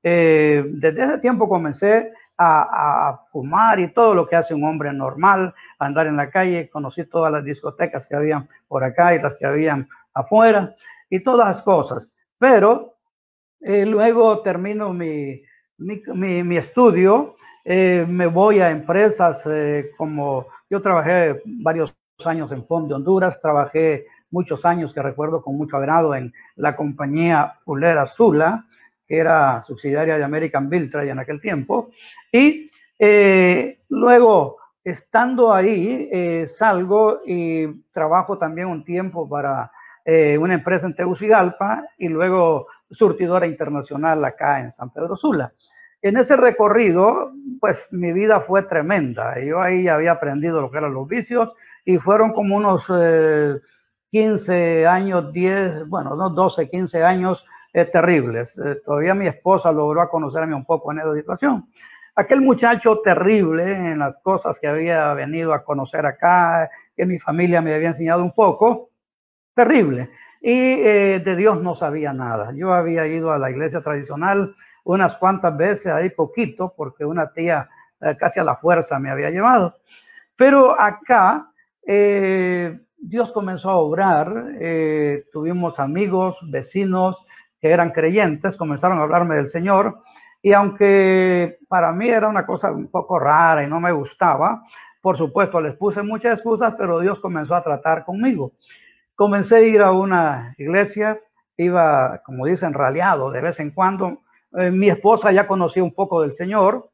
Eh, desde ese tiempo comencé a, a, fumar y todo lo que hace un hombre normal, andar en la calle. Conocí todas las discotecas que habían por acá y las que habían afuera y todas las cosas. Pero eh, luego termino mi, mi, estudio, eh, me voy a empresas eh, como yo trabajé varios años en Fondo de Honduras, trabajé muchos años que recuerdo con mucho agrado en la compañía Pulera Zula, que era subsidiaria de American Biltray en aquel tiempo. Y luego, estando ahí, salgo y trabajo también un tiempo para una empresa en Tegucigalpa y luego surtidora internacional acá en San Pedro Sula. En ese recorrido, pues mi vida fue tremenda. Yo ahí había aprendido lo que eran los vicios y fueron como unos 15 eh, años, 10, bueno, no 12, 15 años eh, terribles. Eh, todavía mi esposa logró conocerme un poco en esa situación. Aquel muchacho terrible en las cosas que había venido a conocer acá, que mi familia me había enseñado un poco, terrible y eh, de Dios no sabía nada. Yo había ido a la iglesia tradicional unas cuantas veces, ahí poquito, porque una tía eh, casi a la fuerza me había llevado. Pero acá eh, Dios comenzó a obrar, tuvimos amigos, vecinos que eran creyentes, comenzaron a hablarme del Señor, y aunque para mí era una cosa un poco rara y no me gustaba, por supuesto les puse muchas excusas, pero Dios comenzó a tratar conmigo. Comencé a ir a una iglesia, iba, como dicen, raleado de vez en cuando. Eh, mi esposa ya conocía un poco del Señor.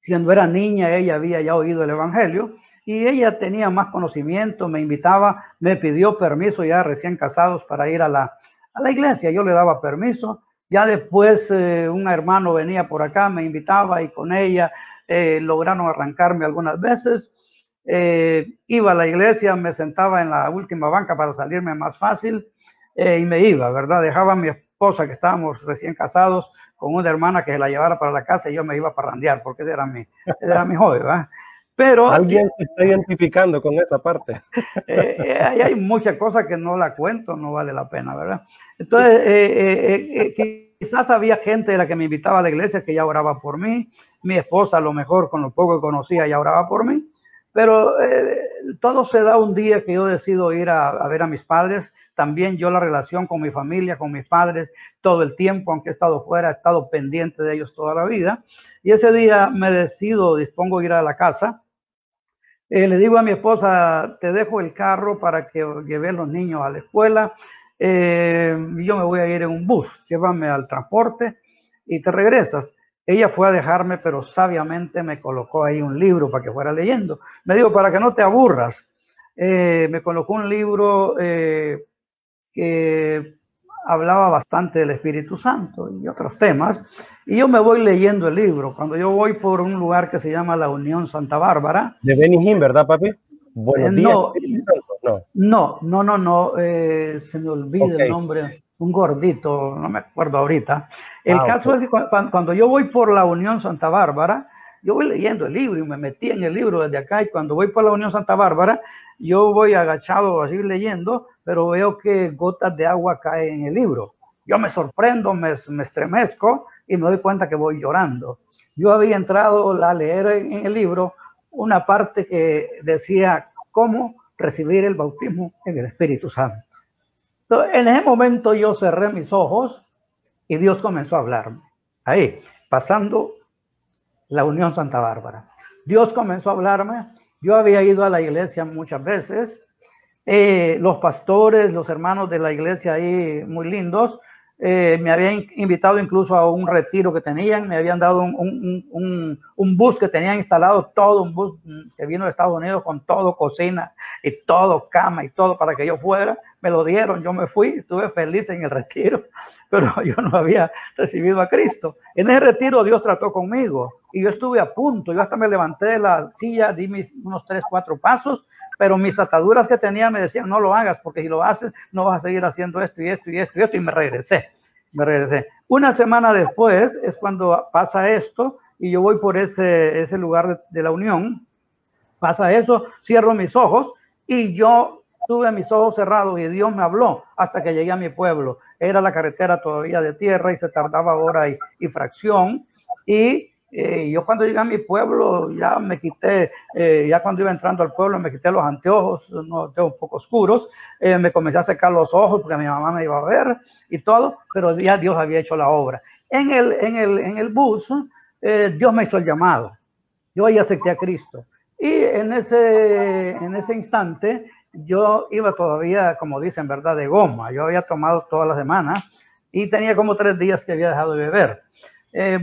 Siendo era niña, ella había ya oído el Evangelio y ella tenía más conocimiento, me invitaba, me pidió permiso ya recién casados para ir a la, a la iglesia. Yo le daba permiso. Ya después eh, un hermano venía por acá, me invitaba y con ella eh, lograron arrancarme algunas veces. Eh, iba a la iglesia, me sentaba en la última banca para salirme más fácil eh, y me iba, ¿verdad? Dejaba a mi esposa, que estábamos recién casados, con una hermana que se la llevara para la casa y yo me iba a parrandear, porque ese era mi, era mi hobby, ¿verdad? Pero... Alguien se está identificando con esa parte. Eh, hay muchas cosas que no la cuento, no vale la pena, ¿verdad? Entonces, quizás había gente de la que me invitaba a la iglesia que ya oraba por mí, mi esposa a lo mejor con lo poco que conocía ya oraba por mí, pero eh, todo se da un día que yo decido ir a, ver a mis padres. También yo la relación con mi familia, con mis padres, todo el tiempo, aunque he estado fuera, he estado pendiente de ellos toda la vida. Y ese día me decido, dispongo a ir a la casa. Eh, le digo a mi esposa, te dejo el carro para que lleve los niños a la escuela. Eh, yo me voy a ir en un bus, llévame al transporte y te regresas. Ella fue a dejarme, pero sabiamente me colocó ahí un libro para que fuera leyendo. Me dijo, para que no te aburras. Eh, me colocó un libro eh, que hablaba bastante del Espíritu Santo y otros temas. Y yo me voy leyendo el libro. Cuando yo voy por un lugar que se llama la Unión Santa Bárbara. De Benny ¿verdad, papi? Buenos días. No, no, no, no, no, eh, se me olvida el nombre, un gordito, no me acuerdo ahorita. El ah, caso es que cuando, yo voy por la Unión Santa Bárbara, yo voy leyendo el libro y me metí en el libro desde acá y cuando voy por la Unión Santa Bárbara, yo voy agachado a seguir leyendo, pero veo que gotas de agua caen en el libro. Yo me sorprendo, me, me estremezco y me doy cuenta que voy llorando. Yo había entrado a leer en el libro una parte que decía cómo recibir el bautismo en el Espíritu Santo. En ese momento yo cerré mis ojos y Dios comenzó a hablarme. Ahí, pasando la Unión Santa Bárbara. Dios comenzó a hablarme. Yo había ido a la iglesia muchas veces. Eh, los pastores, los hermanos de la iglesia ahí, muy lindos, eh, me habían invitado incluso a un retiro que tenían, me habían dado un, bus que tenían instalado, todo un bus que vino de Estados Unidos con todo cocina y todo cama y todo para que yo fuera. Me lo dieron, yo me fui, estuve feliz en el retiro, pero yo no había recibido a Cristo. En ese retiro Dios trató conmigo y yo estuve a punto, yo hasta me levanté de la silla, di mis unos tres, cuatro pasos, pero mis ataduras que tenía me decían, no lo hagas, porque si lo haces, no vas a seguir haciendo esto y esto y esto y esto, y me regresé, me regresé. Una semana después es cuando pasa esto, y yo voy por ese, ese lugar de, la unión, pasa eso, cierro mis ojos, y yo tuve mis ojos cerrados y Dios me habló hasta que llegué a mi pueblo. Era la carretera todavía de tierra y se tardaba hora y, y fracción. Y eh, yo cuando llegué a mi pueblo ya me quité, eh, ya cuando iba entrando al pueblo me quité los anteojos, no tengo un poco oscuros, eh, me comencé a secar los ojos porque mi mamá me iba a ver y todo, pero ya Dios había hecho la obra. En el, en el, en el bus, Dios me hizo el llamado. Yo ahí acepté a Cristo. Y en ese, en ese instante yo iba todavía, como dicen, ¿verdad?, de goma. Yo había tomado toda la semana y tenía como tres días que había dejado de beber.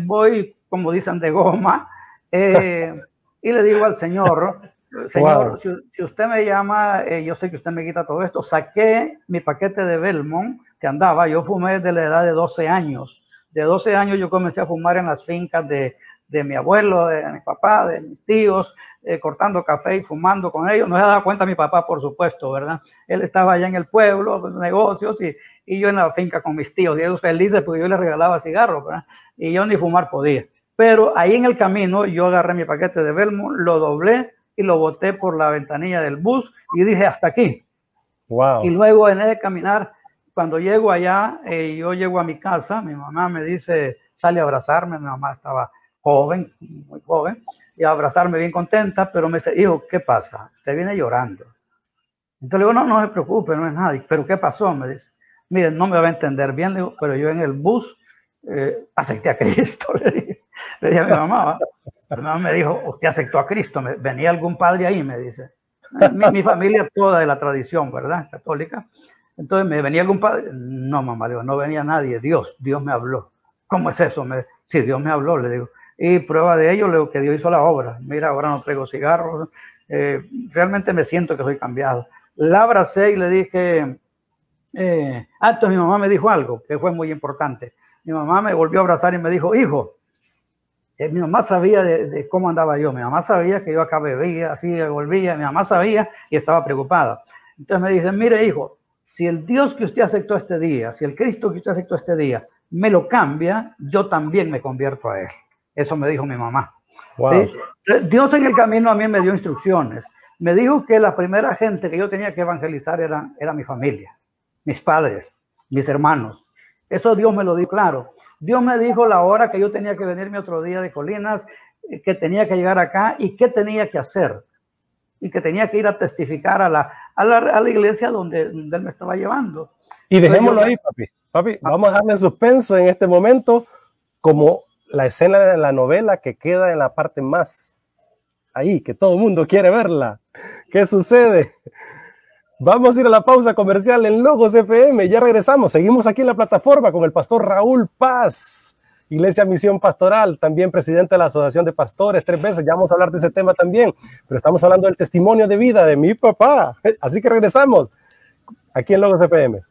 voy como dicen, de goma. Eh, y le digo al Señor, Señor, si, usted me llama, eh, yo sé que usted me quita todo esto. Saqué mi paquete de Belmont que andaba, yo fumé desde la edad de 12 años. De 12 años yo comencé a fumar en las fincas de, de mi abuelo, de mi papá, de mis tíos, eh, cortando café y fumando con ellos. No se daba cuenta mi papá, por supuesto, ¿verdad? Él estaba allá en el pueblo, pues, negocios, y, y, yo en la finca con mis tíos, y ellos felices porque yo les regalaba cigarros, ¿verdad? Y yo ni fumar podía. Pero ahí en el camino yo agarré mi paquete de Belmo, lo doblé y lo boté por la ventanilla del bus y dije hasta aquí. Wow. Y luego en ese caminar, cuando llego allá, eh, yo llego a mi casa, mi mamá me dice, sale a abrazarme, mi mamá estaba joven, muy joven, y a abrazarme bien contenta, pero me dice, hijo, ¿qué pasa? Usted viene llorando. Entonces le digo, no, no se preocupe, no es nada. ¿Pero qué pasó? Me dice, mire, no me va a entender bien, le digo, pero yo en el bus eh, acepté a Cristo, le dije. Le dije a mi mamá, mi mamá me dijo, usted aceptó a Cristo, venía algún padre ahí, me dice. Mi, familia toda de la tradición, ¿verdad? Católica. Entonces, ¿me venía algún padre? No, mamá, digo, no venía nadie, Dios, Dios me habló. ¿Cómo es eso? Me, Dios me habló, le digo. Y prueba de ello, le digo que Dios hizo la obra. Mira, ahora no traigo cigarros. Eh, realmente me siento que soy cambiado. La abracé y le dije, eh, ah, entonces mi mamá me dijo algo que fue muy importante. Mi mamá me volvió a abrazar y me dijo, hijo, eh, mi mamá sabía de, cómo andaba yo, mi mamá sabía que yo acá bebía, así volvía, mi mamá sabía y estaba preocupada. Entonces me dice, mire hijo, si el Dios que usted aceptó este día, si el Cristo que usted aceptó este día me lo cambia, yo también me convierto a Él. Eso me dijo mi mamá. Dios en el camino a mí me dio instrucciones. Me dijo que la primera gente que yo tenía que evangelizar era, era mi familia, mis padres, mis hermanos. Eso Dios me lo dio claro. Dios me dijo la hora que yo tenía que venirme otro día de Colinas, eh, que tenía que llegar acá y qué tenía que hacer. Y que tenía que ir a testificar a la, a la, iglesia donde, Él me estaba llevando. Y dejémoslo ahí, papi. Papi, ah. vamos a darle suspenso en este momento como la escena de la novela que queda en la parte más ahí, que todo el mundo quiere verla. ¿Qué sucede? Vamos a ir a la pausa comercial en Logos FM. Ya regresamos. Seguimos aquí en la plataforma con el pastor Raúl Paz, Iglesia Misión Pastoral, también presidente de la Asociación de Pastores, tres veces. Ya vamos a hablar de ese tema también, pero estamos hablando del testimonio de vida de mi papá. Así que regresamos aquí en Logos FM.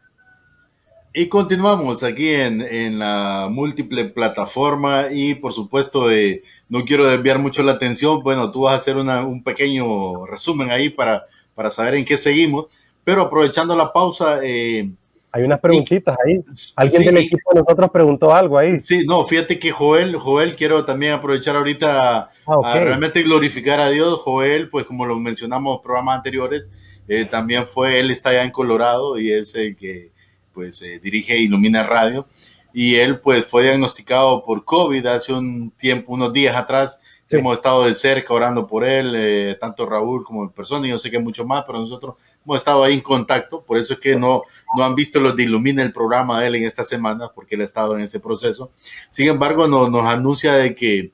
Y continuamos aquí en, en, la múltiple plataforma y por supuesto eh, no quiero desviar mucho la atención, bueno, tú vas a hacer una, un pequeño resumen ahí para, para saber en qué seguimos, pero aprovechando la pausa... Eh, hay unas preguntitas ahí. Alguien del equipo de nosotros preguntó algo ahí. Sí, no, fíjate que Joel, Joel, quiero también aprovechar ahorita ah, a realmente glorificar a Dios. Joel, pues como lo mencionamos en programas anteriores, eh, también fue, él está allá en Colorado y es el que pues eh, dirige Ilumina Radio. Y él pues fue diagnosticado por COVID hace un tiempo, unos días atrás. Hemos estado de cerca orando por él, eh, tanto Raúl como en persona, y yo sé que mucho más, pero nosotros hemos estado ahí en contacto, por eso es que no, no han visto los de Ilumina el programa de él en esta semana, porque él ha estado en ese proceso. Sin embargo, no, nos anuncia de que,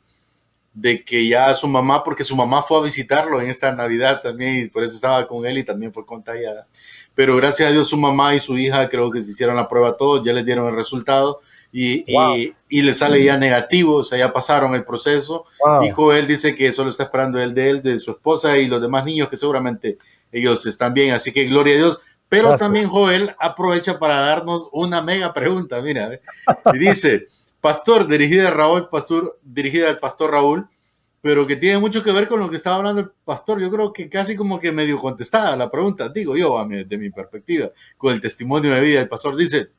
de que ya su mamá, porque su mamá fue a visitarlo en esta Navidad también, y por eso estaba con él y también fue contagiada. Pero gracias a Dios su mamá y su hija creo que se hicieron la prueba todos, ya les dieron el resultado y, y, le sale ya negativo, o sea, ya pasaron el proceso. Y Joel dice que solo está esperando el de él, de su esposa y los demás niños que seguramente ellos están bien, así que gloria a Dios. Pero también Joel aprovecha para darnos una mega pregunta, mira, y dice, pastor, dirigida a Raúl, pastor, dirigida al pastor Raúl, pero que tiene mucho que ver con lo que estaba hablando el pastor. Yo creo que casi como que medio contestada la pregunta, digo yo, a mi, de mi perspectiva, con el testimonio de vida. El pastor dice,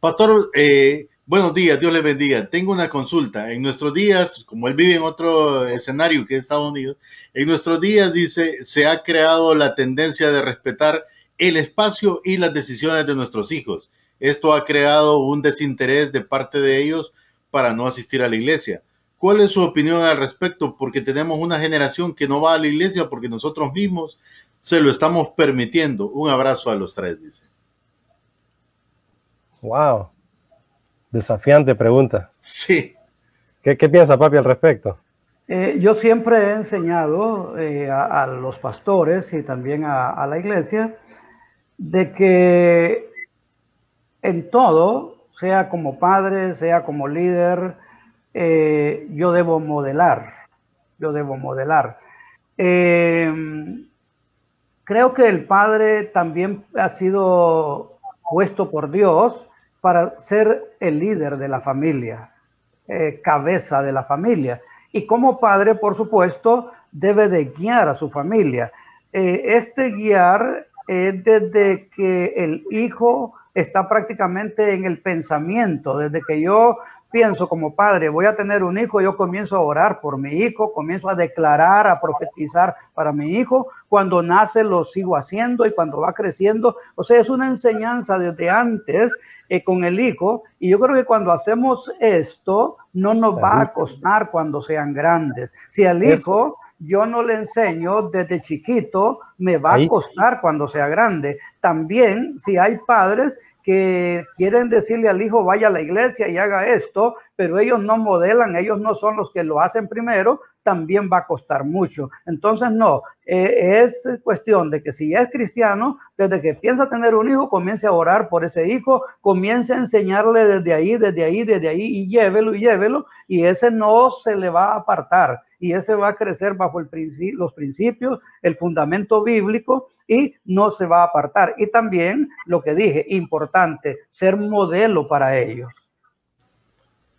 pastor, eh, buenos días, Dios le bendiga. Tengo una consulta. En nuestros días, como él vive en otro escenario que es Estados Unidos, en nuestros días, dice, se ha creado la tendencia de respetar el espacio y las decisiones de nuestros hijos. Esto ha creado un desinterés de parte de ellos para no asistir a la iglesia. ¿Cuál es su opinión al respecto? Porque tenemos una generación que no va a la iglesia porque nosotros mismos se lo estamos permitiendo. Un abrazo a los tres, dice. Wow. Desafiante pregunta. Sí. ¿Qué, piensa papi al respecto? Eh, yo siempre he enseñado eh, a, los pastores y también a, la iglesia de que en todo, sea como padre, sea como líder, eh, yo debo modelar, yo debo modelar. Eh, creo que el padre también ha sido puesto por Dios para ser el líder de la familia, eh, cabeza de la familia. Y como padre, por supuesto, debe de guiar a su familia. este guiar es desde que el hijo está prácticamente en el pensamiento, desde que yo pienso como padre, voy a tener un hijo, yo comienzo a orar por mi hijo, comienzo a declarar, a profetizar para mi hijo. Cuando nace lo sigo haciendo y cuando va creciendo, o sea, es una enseñanza desde antes eh, con el hijo. Y yo creo que cuando hacemos esto, no nos va a costar cuando sean grandes. Si al hijo yo no le enseño desde chiquito, me va a costar cuando sea grande. También si hay padres que quieren decirle al hijo vaya a la iglesia y haga esto, pero ellos no modelan, ellos no son los que lo hacen primero, también va a costar mucho. Entonces, no, eh, es cuestión de que si es cristiano, desde que piensa tener un hijo, comience a orar por ese hijo, comience a enseñarle desde ahí, desde ahí, desde ahí, y llévelo y llévelo, y ese no se le va a apartar, y ese va a crecer bajo los principios, el fundamento bíblico, y no se va a apartar. Y también lo que dije, importante, ser modelo para ellos.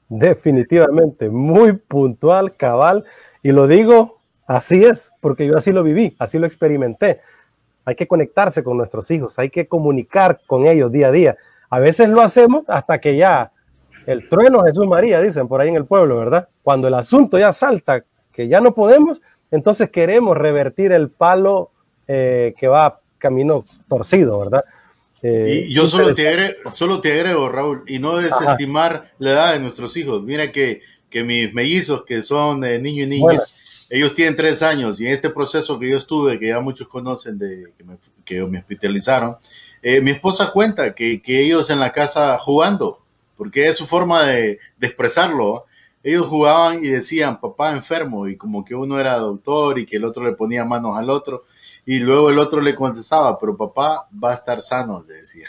Definitivamente, muy puntual, cabal, y lo digo, así es, porque yo así lo viví, así lo experimenté. Hay que conectarse con nuestros hijos, hay que comunicar con ellos día a día. A veces lo hacemos hasta que ya el trueno Jesús María, dicen por ahí en el pueblo, ¿verdad? Cuando el asunto ya salta, que ya no podemos, entonces queremos revertir el palo eh, que va camino torcido, ¿verdad? Eh, y yo solo te, agrego, solo te agrego, Raúl, y no desestimar la edad de nuestros hijos. Mira que, que mis mellizos, que son de niño y niña, ellos tienen tres años y en este proceso que yo estuve, que ya muchos conocen de que me, que me hospitalizaron, eh, mi esposa cuenta que, que, ellos en la casa jugando, porque es su forma de, de expresarlo, ellos jugaban y decían papá enfermo y como que uno era doctor y que el otro le ponía manos al otro y luego el otro le contestaba, pero papá va a estar sano, le decía.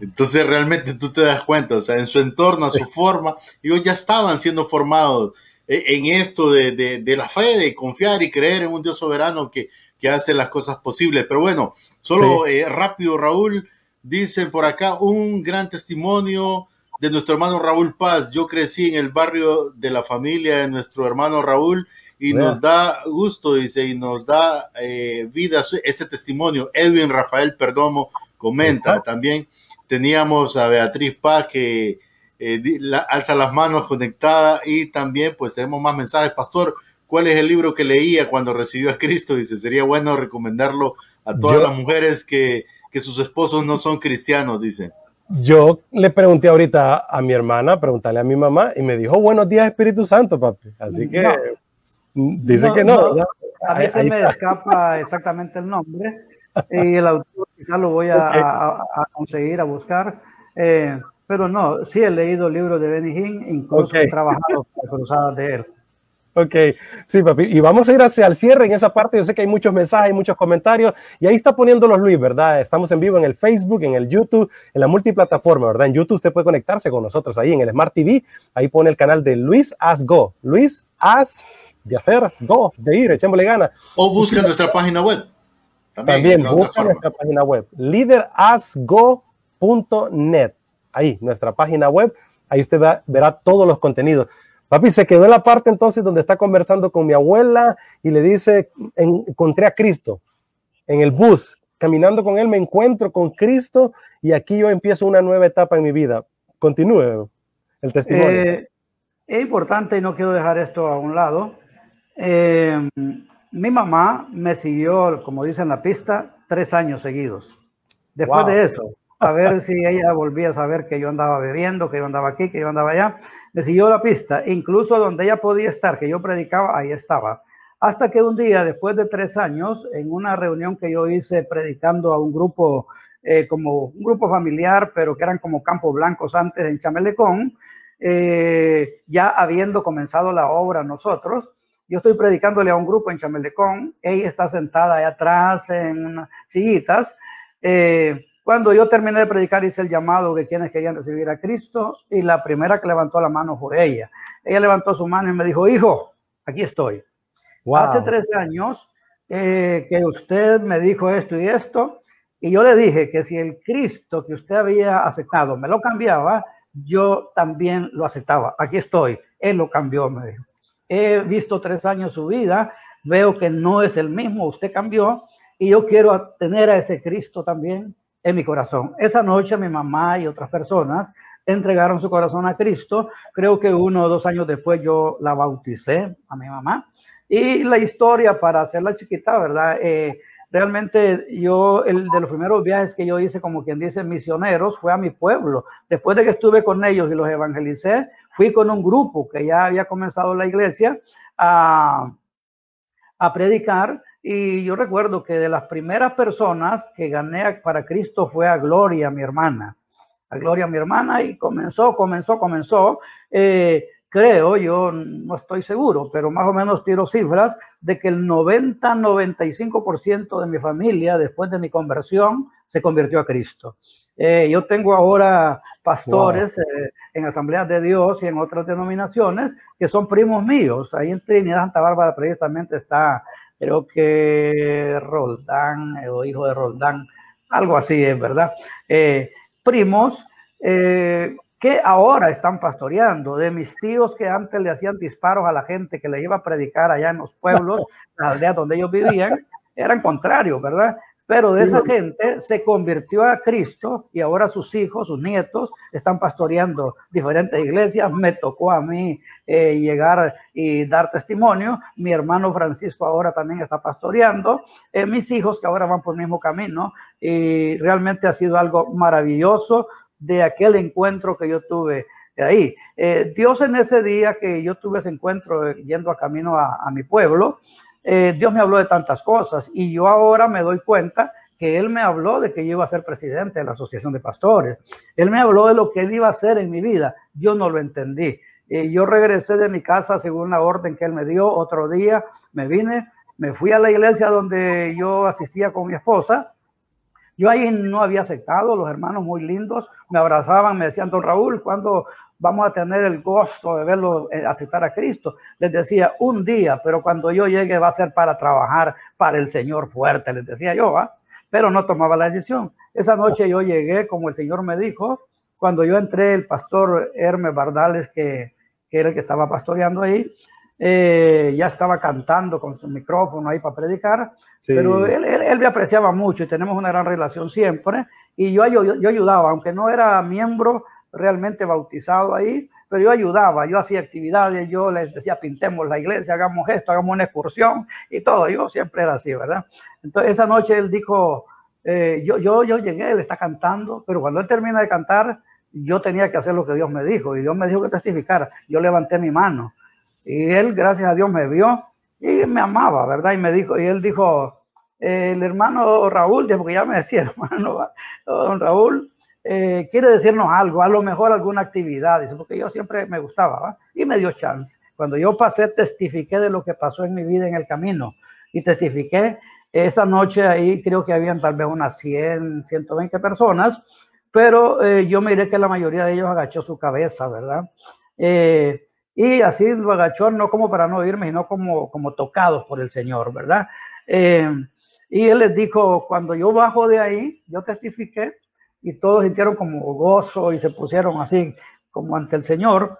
Entonces realmente tú te das cuenta, o sea, en su entorno, a su forma, ellos ya estaban siendo formados e, en esto de, de, la fe, de confiar y creer en un Dios soberano que, que hace las cosas posibles. Pero bueno, solo eh, rápido, Raúl, Dicen por acá un gran testimonio de nuestro hermano Raúl Paz. Yo crecí en el barrio de la familia de nuestro hermano Raúl y nos da gusto, dice, y nos da eh, vida este testimonio. Edwin Rafael Perdomo comenta también. Teníamos a Beatriz Paz que eh, alza las manos conectada y también pues tenemos más mensajes. Pastor, ¿cuál es el libro que leía cuando recibió a Cristo? Dice, sería bueno recomendarlo a todas las mujeres que, que sus esposos no son cristianos, dice. Yo le pregunté ahorita a mi hermana, preguntarle a mi mamá, y me dijo, buenos días Espíritu Santo, papi. Así que dice que no. A se me escapa exactamente el nombre, y el autor quizás lo voy a, conseguir, a buscar. Eh, pero no, sí he leído libros de Benny Hinn, incluso he trabajado con cruzadas de él. Ok, sí, papi. Y vamos a ir hacia el cierre en esa parte. Yo sé que hay muchos mensajes, muchos comentarios. Y ahí está poniéndolos Luis, ¿verdad? Estamos en vivo en el Facebook, en el YouTube, en la multiplataforma, ¿verdad? En YouTube usted puede conectarse con nosotros ahí en el Smart TV. Ahí pone el canal de Luis As Go. Luis As de hacer, go, de ir, echémosle gana. O busca nuestra página web. También, busca nuestra página web. Leaderasgo.net. Ahí, nuestra página web. Ahí usted verá todos los contenidos. Papi, se quedó en la parte entonces donde está conversando con mi abuela y le dice, encontré a Cristo en el bus, caminando con él me encuentro con Cristo y aquí yo empiezo una nueva etapa en mi vida. Continúe el testimonio. Eh, es importante y no quiero dejar esto a un lado. Eh, mi mamá me siguió, como dice en la pista, tres años seguidos. Después de eso, a ver si ella volvía a saber que yo andaba bebiendo, que yo andaba aquí, que yo andaba allá. Me siguió la pista, incluso donde ella podía estar, que yo predicaba, ahí estaba. Hasta que un día, después de tres años, en una reunión que yo hice predicando a un grupo, eh, como un grupo familiar, pero que eran como campos blancos antes en Chamelecón, eh, ya habiendo comenzado la obra nosotros, yo estoy predicándole a un grupo en Chamelecón, ella está sentada ahí atrás en unas sillitas. Eh, cuando yo terminé de predicar, hice el llamado de quienes querían recibir a Cristo y la primera que levantó la mano fue ella. Ella levantó su mano y me dijo, hijo, aquí estoy. Hace tres años eh, que usted me dijo esto y esto, y yo le dije que si el Cristo que usted había aceptado me lo cambiaba, yo también lo aceptaba. Aquí estoy. Él lo cambió, me dijo. He visto tres años su vida, veo que no es el mismo, usted cambió, y yo quiero tener a ese Cristo también en mi corazón. Esa noche mi mamá y otras personas entregaron su corazón a Cristo. Creo que uno o dos años después yo la bauticé a mi mamá. Y la historia, para hacerla chiquita, ¿verdad? Eh, realmente yo, el de los primeros viajes que yo hice, como quien dice, misioneros, fue a mi pueblo. Después de que estuve con ellos y los evangelicé, fui con un grupo que ya había comenzado la iglesia a, a predicar y yo recuerdo que de las primeras personas que gané para Cristo fue a Gloria, mi hermana. A Gloria, mi hermana, y comenzó, comenzó, comenzó. Eh, creo, yo no estoy seguro, pero más o menos tiro cifras de que el 90-95% de mi familia, después de mi conversión, se convirtió a Cristo. Eh, yo tengo ahora pastores eh, en Asambleas de Dios y en otras denominaciones que son primos míos. Ahí en Trinidad, Santa Bárbara, precisamente está creo que Roldán o hijo de Roldán, algo así es, ¿verdad? Eh, primos eh, que ahora están pastoreando, de mis tíos que antes le hacían disparos a la gente que le iba a predicar allá en los pueblos, las aldeas donde ellos vivían, eran contrarios, ¿verdad? Pero de esa gente se convirtió a Cristo y ahora sus hijos, sus nietos, están pastoreando diferentes iglesias. Me tocó a mí eh, llegar y dar testimonio. Mi hermano Francisco ahora también está pastoreando. Eh, mis hijos que ahora van por el mismo camino. Y realmente ha sido algo maravilloso de aquel encuentro que yo tuve ahí. Eh, Dios en ese día que yo tuve ese encuentro yendo a camino a, a mi pueblo, eh, Dios me habló de tantas cosas y yo ahora me doy cuenta que Él me habló de que yo iba a ser presidente de la Asociación de Pastores. Él me habló de lo que Él iba a hacer en mi vida. Yo no lo entendí. Eh, yo regresé de mi casa según la orden que Él me dio. Otro día me vine, me fui a la iglesia donde yo asistía con mi esposa. Yo ahí no había aceptado, los hermanos muy lindos me abrazaban, me decían, don Raúl, ¿cuándo vamos a tener el gusto de verlo eh, aceptar a Cristo. Les decía, un día, pero cuando yo llegue va a ser para trabajar para el Señor fuerte, les decía yo, ¿va? pero no tomaba la decisión. Esa noche yo llegué, como el Señor me dijo, cuando yo entré, el pastor Hermes Bardales, que, que era el que estaba pastoreando ahí, eh, ya estaba cantando con su micrófono ahí para predicar, pero él, él, me apreciaba mucho y tenemos una gran relación siempre. Y yo, yo, yo ayudaba, aunque no era miembro realmente bautizado ahí, pero yo ayudaba, yo hacía actividades, yo les decía, pintemos la iglesia, hagamos esto, hagamos una excursión y todo, yo siempre era así, ¿verdad? Entonces esa noche él dijo, eh, yo, yo, yo llegué, él está cantando, pero cuando él termina de cantar, yo tenía que hacer lo que Dios me dijo y Dios me dijo que testificara. Yo levanté mi mano y él, gracias a Dios, me vio y me amaba, ¿verdad? Y me dijo, y él dijo, el hermano Raúl, porque ya me decía, hermano, don Raúl, eh, quiere decirnos algo, a lo mejor alguna actividad, porque yo siempre me gustaba, y me dio chance. Cuando yo pasé, testifiqué de lo que pasó en mi vida en el camino y testifiqué. Esa noche ahí creo que habían tal vez unas 100, 120 personas, pero eh, yo miré que la mayoría de ellos agachó su cabeza, ¿verdad? Eh, y así lo agachó, no como para no oírme, sino como, como tocados por el Señor, ¿verdad? Eh, y él les dijo, cuando yo bajo de ahí, yo testifiqué y todos sintieron como gozo y se pusieron así como ante el Señor.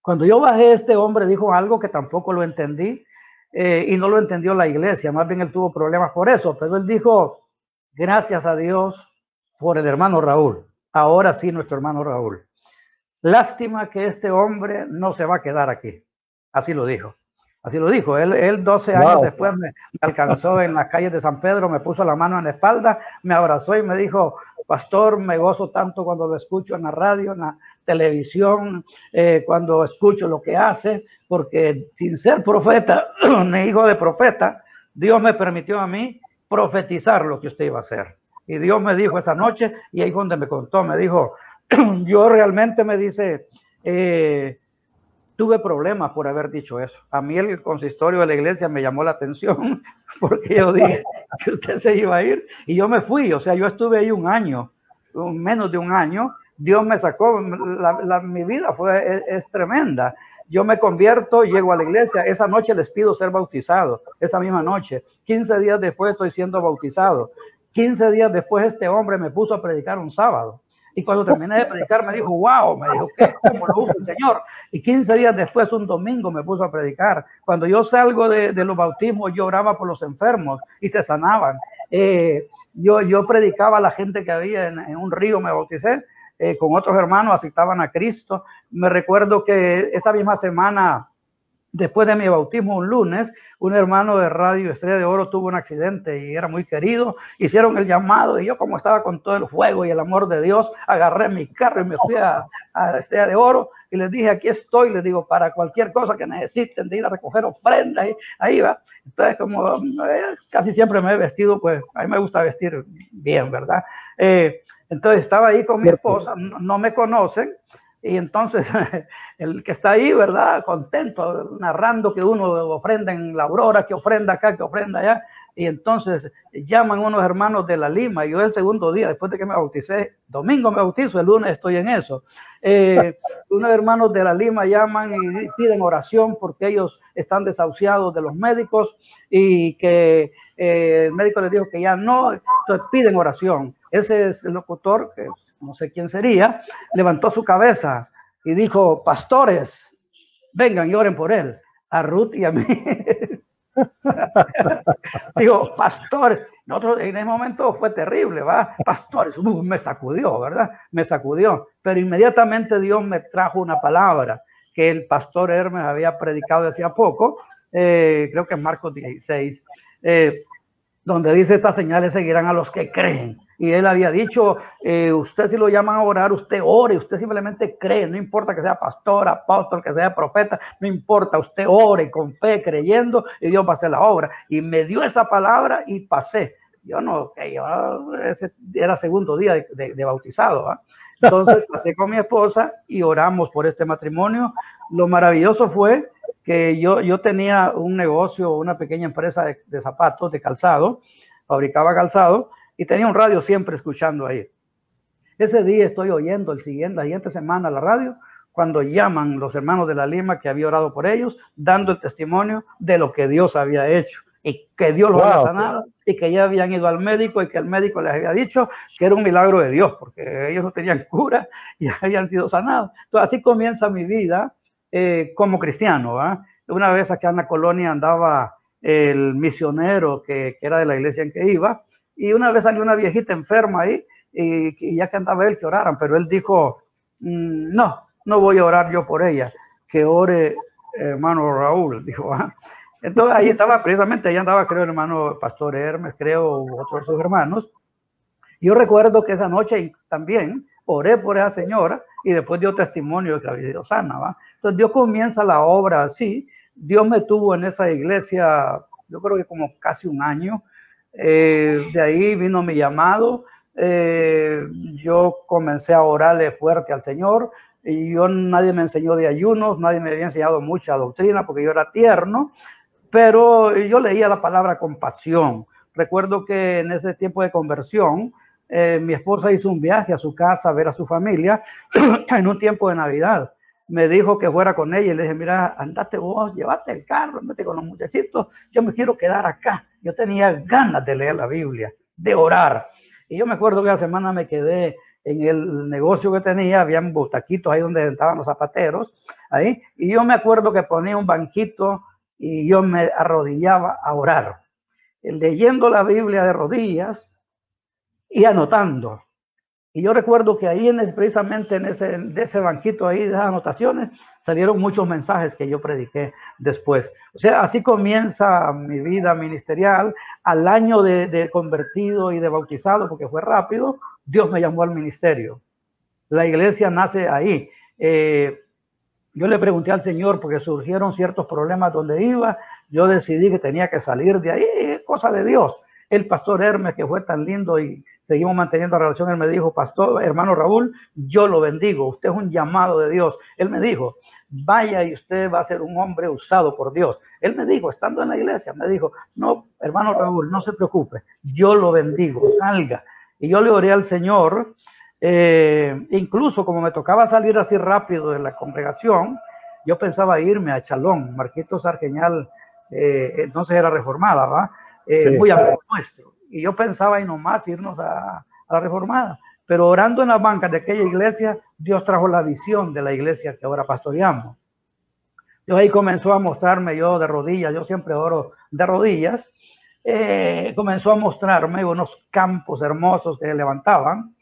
Cuando yo bajé, este hombre dijo algo que tampoco lo entendí y no lo entendió la iglesia, más bien él tuvo problemas por eso, pero él dijo, gracias a Dios por el hermano Raúl. Ahora sí, nuestro hermano Raúl. Lástima que este hombre no se va a quedar aquí. Así lo dijo. Así lo dijo. Él, él 12 años después me, alcanzó en las calles de San Pedro, me puso la mano en la espalda, me abrazó y me dijo, pastor, me gozo tanto cuando lo escucho en la radio, en la televisión, eh, cuando escucho lo que hace, porque sin ser profeta ni hijo de profeta, Dios me permitió a mí profetizar lo que usted iba a hacer. Y Dios me dijo esa noche, y ahí fue donde me contó, me dijo, yo realmente me dice, eh, tuve problemas por haber dicho eso. A mí el consistorio de la iglesia me llamó la atención porque yo dije que usted se iba a ir y yo me fui, o sea, yo estuve ahí un año, menos de un año, Dios me sacó, mi vida fue, es, tremenda. Yo me convierto, llego a la iglesia, esa noche les pido ser bautizado, esa misma noche. 15 días después estoy siendo bautizado. 15 días después este hombre me puso a predicar un sábado. Y cuando terminé de predicar me dijo, wow, me dijo, ¿qué? ¿Cómo lo usa el Señor? Y 15 días después, un domingo, me puso a predicar. Cuando yo salgo de, los bautismos, yo oraba por los enfermos y se sanaban. Eh, yo, yo predicaba a la gente que había en, un río, me bauticé, eh, con otros hermanos, aceptaban a Cristo. Me recuerdo que esa misma semana Después de mi bautismo un lunes, un hermano de Radio Estrella de Oro tuvo un accidente y era muy querido. Hicieron el llamado y yo como estaba con todo el fuego y el amor de Dios, agarré mi carro y me fui a, Estrella de Oro y les dije, aquí estoy, les digo, para cualquier cosa que necesiten de ir a recoger ofrendas, y ahí va. Entonces, como eh, casi siempre me he vestido, pues a mí me gusta vestir bien, ¿verdad? Eh, entonces estaba ahí con mi esposa, no me conocen, y entonces el que está ahí, ¿verdad? Contento, narrando que uno ofrenda en la aurora, que ofrenda acá, que ofrenda allá. Y entonces llaman unos hermanos de la Lima. Yo el segundo día, después de que me bauticé, domingo me bautizo, el lunes estoy en eso. Eh, unos hermanos de la Lima llaman y piden oración porque ellos están desahuciados de los médicos y que eh, el médico les dijo que ya no, entonces piden oración. Ese es el locutor que no sé quién sería, levantó su cabeza y dijo, pastores, vengan y oren por él, a Ruth y a mí. Digo, pastores, nosotros en ese momento fue terrible, ¿va? Pastores, uh, me sacudió, ¿verdad? Me sacudió, pero inmediatamente Dios me trajo una palabra que el pastor Hermes había predicado hacía poco, eh, creo que es Marcos 16, eh, donde dice, estas señales seguirán a los que creen y él había dicho, eh, usted si lo llaman a orar, usted ore, usted simplemente cree, no importa que sea pastor, apóstol, que sea profeta, no importa, usted ore con fe, creyendo, y Dios va a hacer la obra. Y me dio esa palabra y pasé. Yo no, que yo, ese era segundo día de, bautizado. Entonces pasé con mi esposa y oramos por este matrimonio. Lo maravilloso fue que yo, yo tenía un negocio, una pequeña empresa de, de zapatos, de calzado, fabricaba calzado y tenía un radio siempre escuchando ahí. Ese día estoy oyendo el siguiente, la siguiente semana la radio, cuando llaman los hermanos de la Lima que había orado por ellos, dando el testimonio de lo que Dios había hecho. y que Dios los había sanado y que ya habían ido al médico y que el médico les había dicho que era un milagro de Dios porque ellos no tenían cura y habían sido sanados. Entonces así comienza mi vida eh, como cristiano. Una vez acá en la colonia andaba el misionero que, que, era de la iglesia en que iba y una vez salió una viejita enferma ahí y, ya que andaba él que oraran, pero él dijo, mm, no, no voy a orar yo por ella, que ore hermano Raúl, dijo, ¿ah? Entonces ahí estaba, precisamente ahí andaba, creo, el hermano Pastor Hermes, creo, otros sus hermanos. Yo recuerdo que esa noche también oré por esa señora y después dio testimonio de que había sido sana, ¿va? Entonces Dios comienza la obra así. Dios me tuvo en esa iglesia, yo creo que como casi un año. Eh, de ahí vino mi llamado. Eh, yo comencé a orarle fuerte al Señor. Y yo nadie me enseñó de ayunos, nadie me había enseñado mucha doctrina porque yo era tierno pero yo leía la palabra compasión. Recuerdo que en ese tiempo de conversión, eh, mi esposa hizo un viaje a su casa a ver a su familia en un tiempo de Navidad. Me dijo que fuera con ella y le dije, mira, andate vos, llévate el carro, andate con los muchachitos, yo me quiero quedar acá. Yo tenía ganas de leer la Biblia, de orar. Y yo me acuerdo que la semana me quedé en el negocio que tenía, habían botaquitos ahí donde estaban los zapateros, ahí, y yo me acuerdo que ponía un banquito y yo me arrodillaba a orar, leyendo la Biblia de rodillas y anotando. Y yo recuerdo que ahí en precisamente en ese, banquito ahí de esas anotaciones salieron muchos mensajes que yo prediqué después. O sea, así comienza mi vida ministerial. Al año de, convertido y de bautizado, porque fue rápido, Dios me llamó al ministerio. La iglesia nace ahí. Eh, yo le pregunté al Señor porque surgieron ciertos problemas donde iba. Yo decidí que tenía que salir de ahí, cosa de Dios. El pastor Hermes, que fue tan lindo y seguimos manteniendo relación, él me dijo, pastor, hermano Raúl, yo lo bendigo, usted es un llamado de Dios. Él me dijo, vaya y usted va a ser un hombre usado por Dios. Él me dijo, estando en la iglesia, me dijo, no, hermano Raúl, no se preocupe, yo lo bendigo, salga. Y yo le oré al Señor eh, incluso como me tocaba salir así rápido de la congregación, yo pensaba irme a Chalón, Marquitos Argeñal, eh, entonces era reformada, ¿va? Eh, muy nuestro. Y yo pensaba y nomás irnos a, a, la reformada. Pero orando en las bancas de aquella iglesia, Dios trajo la visión de la iglesia que ahora pastoreamos. Dios ahí comenzó a mostrarme yo de rodillas, yo siempre oro de rodillas, comenzó a mostrarme unos campos hermosos que se levantaban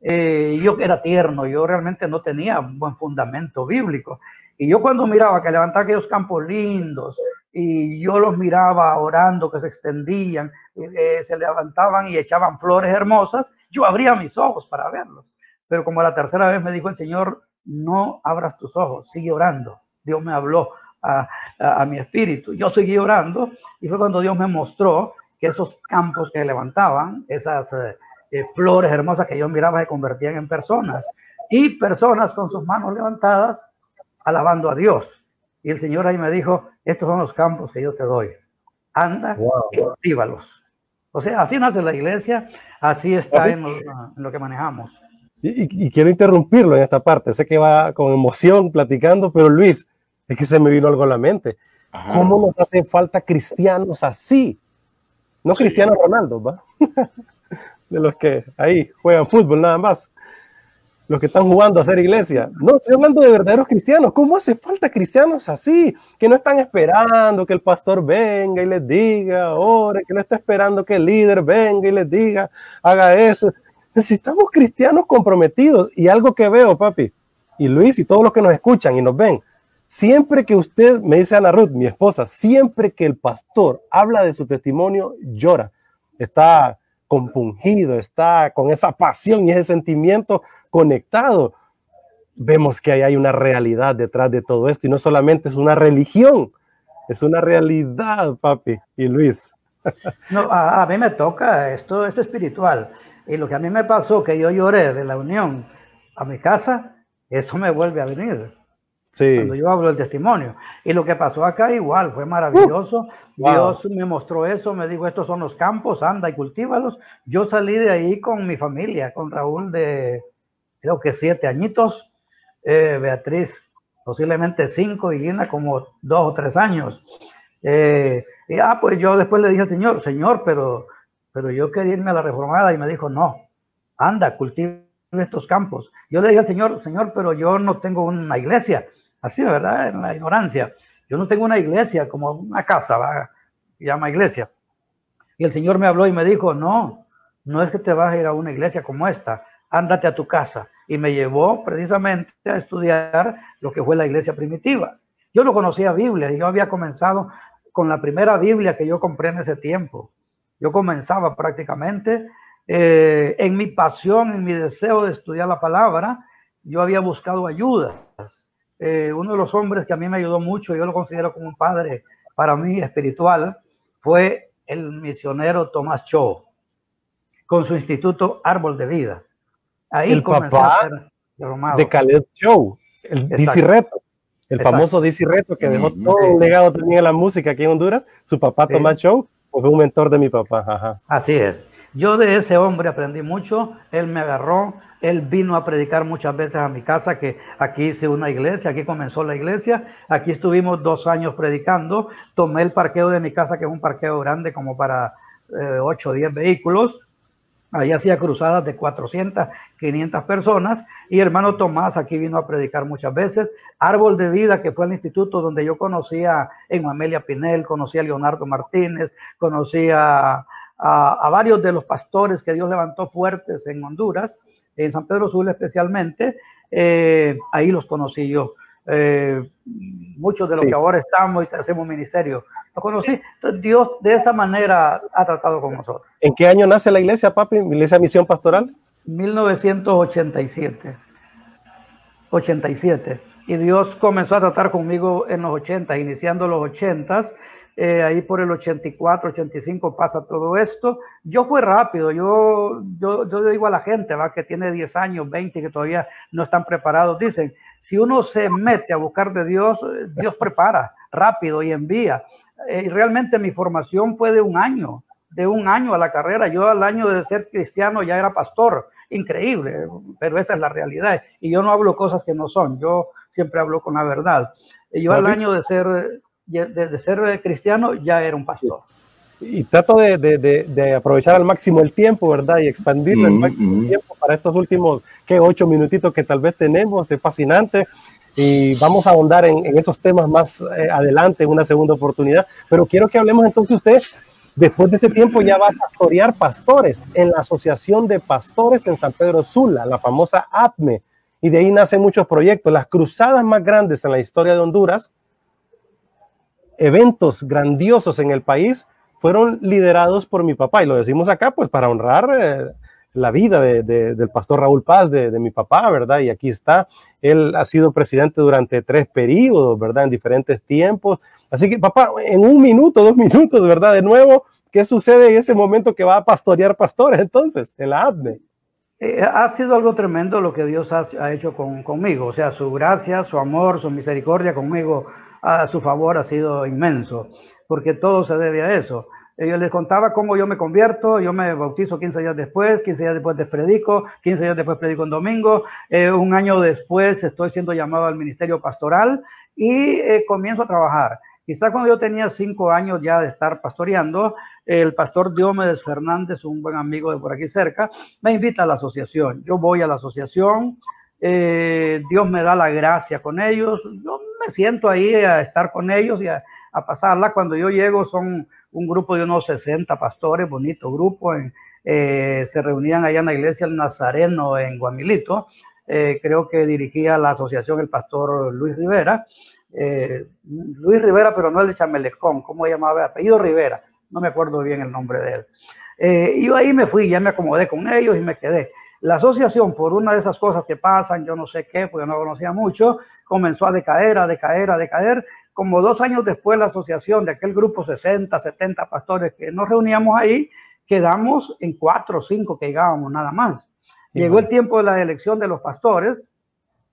eh, yo era tierno, yo realmente no tenía buen fundamento bíblico. Y yo cuando miraba que levantaban aquellos campos lindos y yo los miraba orando que se extendían, eh, se levantaban y echaban flores hermosas, yo abría mis ojos para verlos. Pero como la tercera vez me dijo el Señor, no abras tus ojos, sigue orando. Dios me habló a, a, a mi espíritu. Yo seguí orando y fue cuando Dios me mostró que esos campos que levantaban, esas... Eh, eh, flores hermosas que yo miraba se convertían en personas y personas con sus manos levantadas alabando a Dios. Y el Señor ahí me dijo, estos son los campos que yo te doy. Anda y cultívalos. O sea, así nace la iglesia, así está en lo, que manejamos. Y, quiero interrumpirlo en esta parte. Sé que va con emoción platicando, pero Luis, es que se me vino algo a la mente. ¿Cómo nos hacen falta cristianos así? No cristianos Ronaldo, ¿va? de los que ahí juegan fútbol nada más, los que están jugando a ser iglesia. No, estoy hablando de verdaderos cristianos. ¿Cómo hace falta cristianos así? Que no están esperando que el pastor venga y les diga, ore, que no está esperando que el líder venga y les diga, haga eso. Necesitamos cristianos comprometidos. Y algo que veo, papi, y Luis y todos los que nos escuchan y nos ven, siempre que usted, me dice Ana Ruth, mi esposa, siempre que el pastor habla de su testimonio, llora. Está compungido, está con esa pasión y ese sentimiento conectado, vemos que ahí hay una realidad detrás de todo esto y no solamente es una religión, es una realidad, papi y Luis. No, a, mí me toca, esto es espiritual. Y lo que a mí me pasó, que yo lloré de la unión a mi casa, eso me vuelve a venir. Sí. Cuando yo hablo del testimonio. Y lo que pasó acá igual, fue maravilloso. Uh, Dios me mostró eso, me dijo, estos son los campos, anda y cultívalos. Yo salí de ahí con mi familia, con Raúl de, creo que siete añitos, eh, Beatriz posiblemente cinco y Gina como dos o tres años. Eh, y ah, pues yo después le dije al Señor, Señor, pero, pero yo quería irme a la reformada y me dijo, no, anda, cultiva estos campos. Yo le dije al Señor, Señor, pero yo no tengo una iglesia, así, ¿verdad? En la ignorancia. Yo no tengo una iglesia como una casa, ¿va? llama iglesia. Y el Señor me habló y me dijo, no, no es que te vas a ir a una iglesia como esta, ándate a tu casa. Y me llevó precisamente a estudiar lo que fue la iglesia primitiva. Yo no conocía Biblia, yo había comenzado con la primera Biblia que yo compré en ese tiempo. Yo comenzaba prácticamente eh, en mi pasión, en mi deseo de estudiar la palabra, yo había buscado ayuda. Eh, uno de los hombres que a mí me ayudó mucho, yo lo considero como un padre para mí espiritual, fue el misionero Tomás Cho, con su instituto Árbol de Vida. Ahí el papá de Caleb Cho, el DC Reto, el famoso DC Reto que dejó todo un legado también en la música aquí en Honduras. Su papá Tomás Cho fue un mentor de mi papá. Así es. Yo de ese hombre aprendí mucho, él me agarró, él vino a predicar muchas veces a mi casa, que aquí hice una iglesia, aquí comenzó la iglesia, aquí estuvimos dos años predicando, tomé el parqueo de mi casa, que es un parqueo grande como para 8 o 10 vehículos, ahí hacía cruzadas de 400, 500 personas, y hermano Tomás aquí vino a predicar muchas veces, Árbol de Vida, que fue el instituto donde yo conocía a Amelia Pinel, conocí a Leonardo Martínez, conocí a a, varios de los pastores que Dios levantó fuertes en Honduras, en San Pedro Sula especialmente, eh, ahí los conocí yo. Eh, muchos de los que ahora estamos y hacemos ministerio, lo conocí. Entonces, Dios de esa manera ha tratado con nosotros. ¿En qué año nace la iglesia, papi? ¿Iglesia Misión Pastoral? 1987. 87. Y Dios comenzó a tratar conmigo en los 80, iniciando los 80 eh, ahí por el 84, 85 pasa todo esto. Yo fui rápido, yo, yo, yo digo a la gente ¿va? que tiene 10 años, 20, que todavía no están preparados, dicen, si uno se mete a buscar de Dios, Dios prepara rápido y envía. Eh, y realmente mi formación fue de un año, de un año a la carrera. Yo al año de ser cristiano ya era pastor. Increíble, pero esa es la realidad. Y yo no hablo cosas que no son, yo siempre hablo con la verdad. Y yo al año de ser de, ser cristiano ya era un pastor. Y trato de, aprovechar al máximo el tiempo, ¿verdad? Y expandirlo al máximo tiempo para estos últimos, ¿qué? Ocho minutitos que tal vez tenemos. Es fascinante. Y vamos a ahondar en, esos temas más eh, adelante, en una segunda oportunidad. Pero quiero que hablemos entonces usted, después de este tiempo ya va a pastorear pastores en la Asociación de Pastores en San Pedro Sula, la famosa APME. Y de ahí nacen muchos proyectos. Las cruzadas más grandes en la historia de Honduras eventos grandiosos en el país fueron liderados por mi papá. Y lo decimos acá, pues para honrar eh, la vida del pastor Raúl Paz, de, mi papá, ¿verdad? Y aquí está. Él ha sido presidente durante tres periodos, ¿verdad? En diferentes tiempos. Así que, papá, en un minuto, dos minutos, ¿verdad? De nuevo, ¿qué sucede en ese momento que va a pastorear pastores entonces en la ADME? Eh, ha sido algo tremendo lo que Dios ha, ha hecho con, conmigo, o sea, su gracia, su amor, su misericordia conmigo a su favor ha sido inmenso, porque todo se debe a eso. Yo les contaba cómo yo me convierto, yo me bautizo 15 días después, 15 días después predico, 15 días después predico en domingo, eh, un año después estoy siendo llamado al ministerio pastoral y eh, comienzo a trabajar. Quizá cuando yo tenía cinco años ya de estar pastoreando, el pastor Diomedes Fernández, un buen amigo de por aquí cerca, me invita a la asociación. Yo voy a la asociación, eh, Dios me da la gracia con ellos, me siento ahí a estar con ellos y a, pasarla. Cuando yo llego son un grupo de unos 60 pastores, bonito grupo, eh, se reunían allá en la iglesia El Nazareno en Guamilito, eh, creo que dirigía la asociación el pastor Luis Rivera, Luis Rivera, pero no el de Chamelecón, ¿cómo llamaba? Apellido Rivera, no me acuerdo bien el nombre de él. yo ahí me fui, ya me acomodé con ellos y me quedé. La asociación, por una de esas cosas que pasan, yo no sé qué, porque no conocía mucho, comenzó a decaer, a decaer, a decaer. Como dos años después, la asociación de aquel grupo 60, 70 pastores que nos reuníamos ahí, quedamos en cuatro o cinco que llegábamos nada más. Llegó el tiempo de la elección de los pastores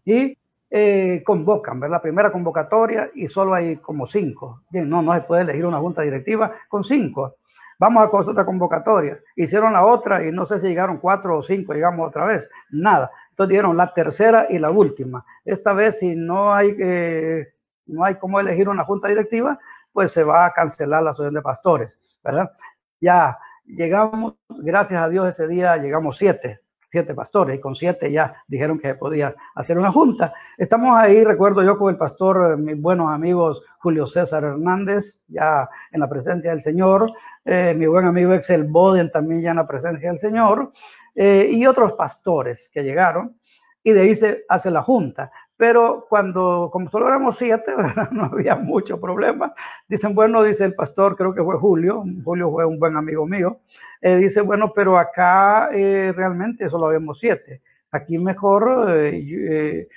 y eh, convocan, ¿verdad? La primera convocatoria y solo hay como cinco. Bien, no, no se puede elegir una junta directiva con cinco vamos a hacer otra convocatoria. Hicieron la otra y no sé si llegaron cuatro o cinco, llegamos otra vez, nada. Entonces dieron la tercera y la última. Esta vez si no hay, eh, no hay cómo elegir una junta directiva, pues se va a cancelar la asociación de pastores, ¿verdad? Ya llegamos, gracias a Dios ese día llegamos siete, siete pastores y con siete ya dijeron que podía hacer una junta. Estamos ahí, recuerdo yo con el pastor, eh, mis buenos amigos Julio César Hernández, ya en la presencia del Señor, eh, mi buen amigo Excel Boden también ya en la presencia del Señor, eh, y otros pastores que llegaron, y de ahí se hace la junta. Pero cuando, como solo éramos siete, no había mucho problema. Dicen, bueno, dice el pastor, creo que fue Julio, Julio fue un buen amigo mío, eh, dice, bueno, pero acá eh, realmente solo habíamos siete. Aquí mejor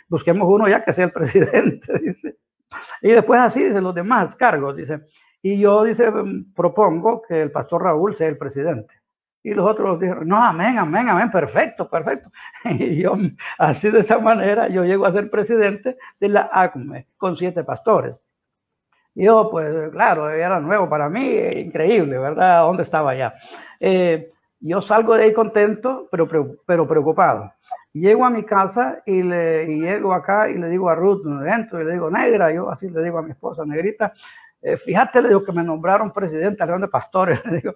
busquemos uno ya que sea el presidente, dice. Y después así, dice, los demás cargos, dice. Y yo, dice, propongo que el pastor Raúl sea el presidente. Y los otros dijeron, no, amén, amén, amén, perfecto, perfecto. Y yo, así de esa manera, yo llego a ser presidente de la ACME con siete pastores. Y yo, pues claro, era nuevo para mí, increíble, ¿verdad? ¿Dónde estaba ya? Eh, yo salgo de ahí contento, pero, pero preocupado. Llego a mi casa y, le, llego acá y le digo a Ruth, dentro, y le digo, negra, yo así le digo a mi esposa, negrita, eh, fíjate, le digo que me nombraron presidente de pastores, le digo,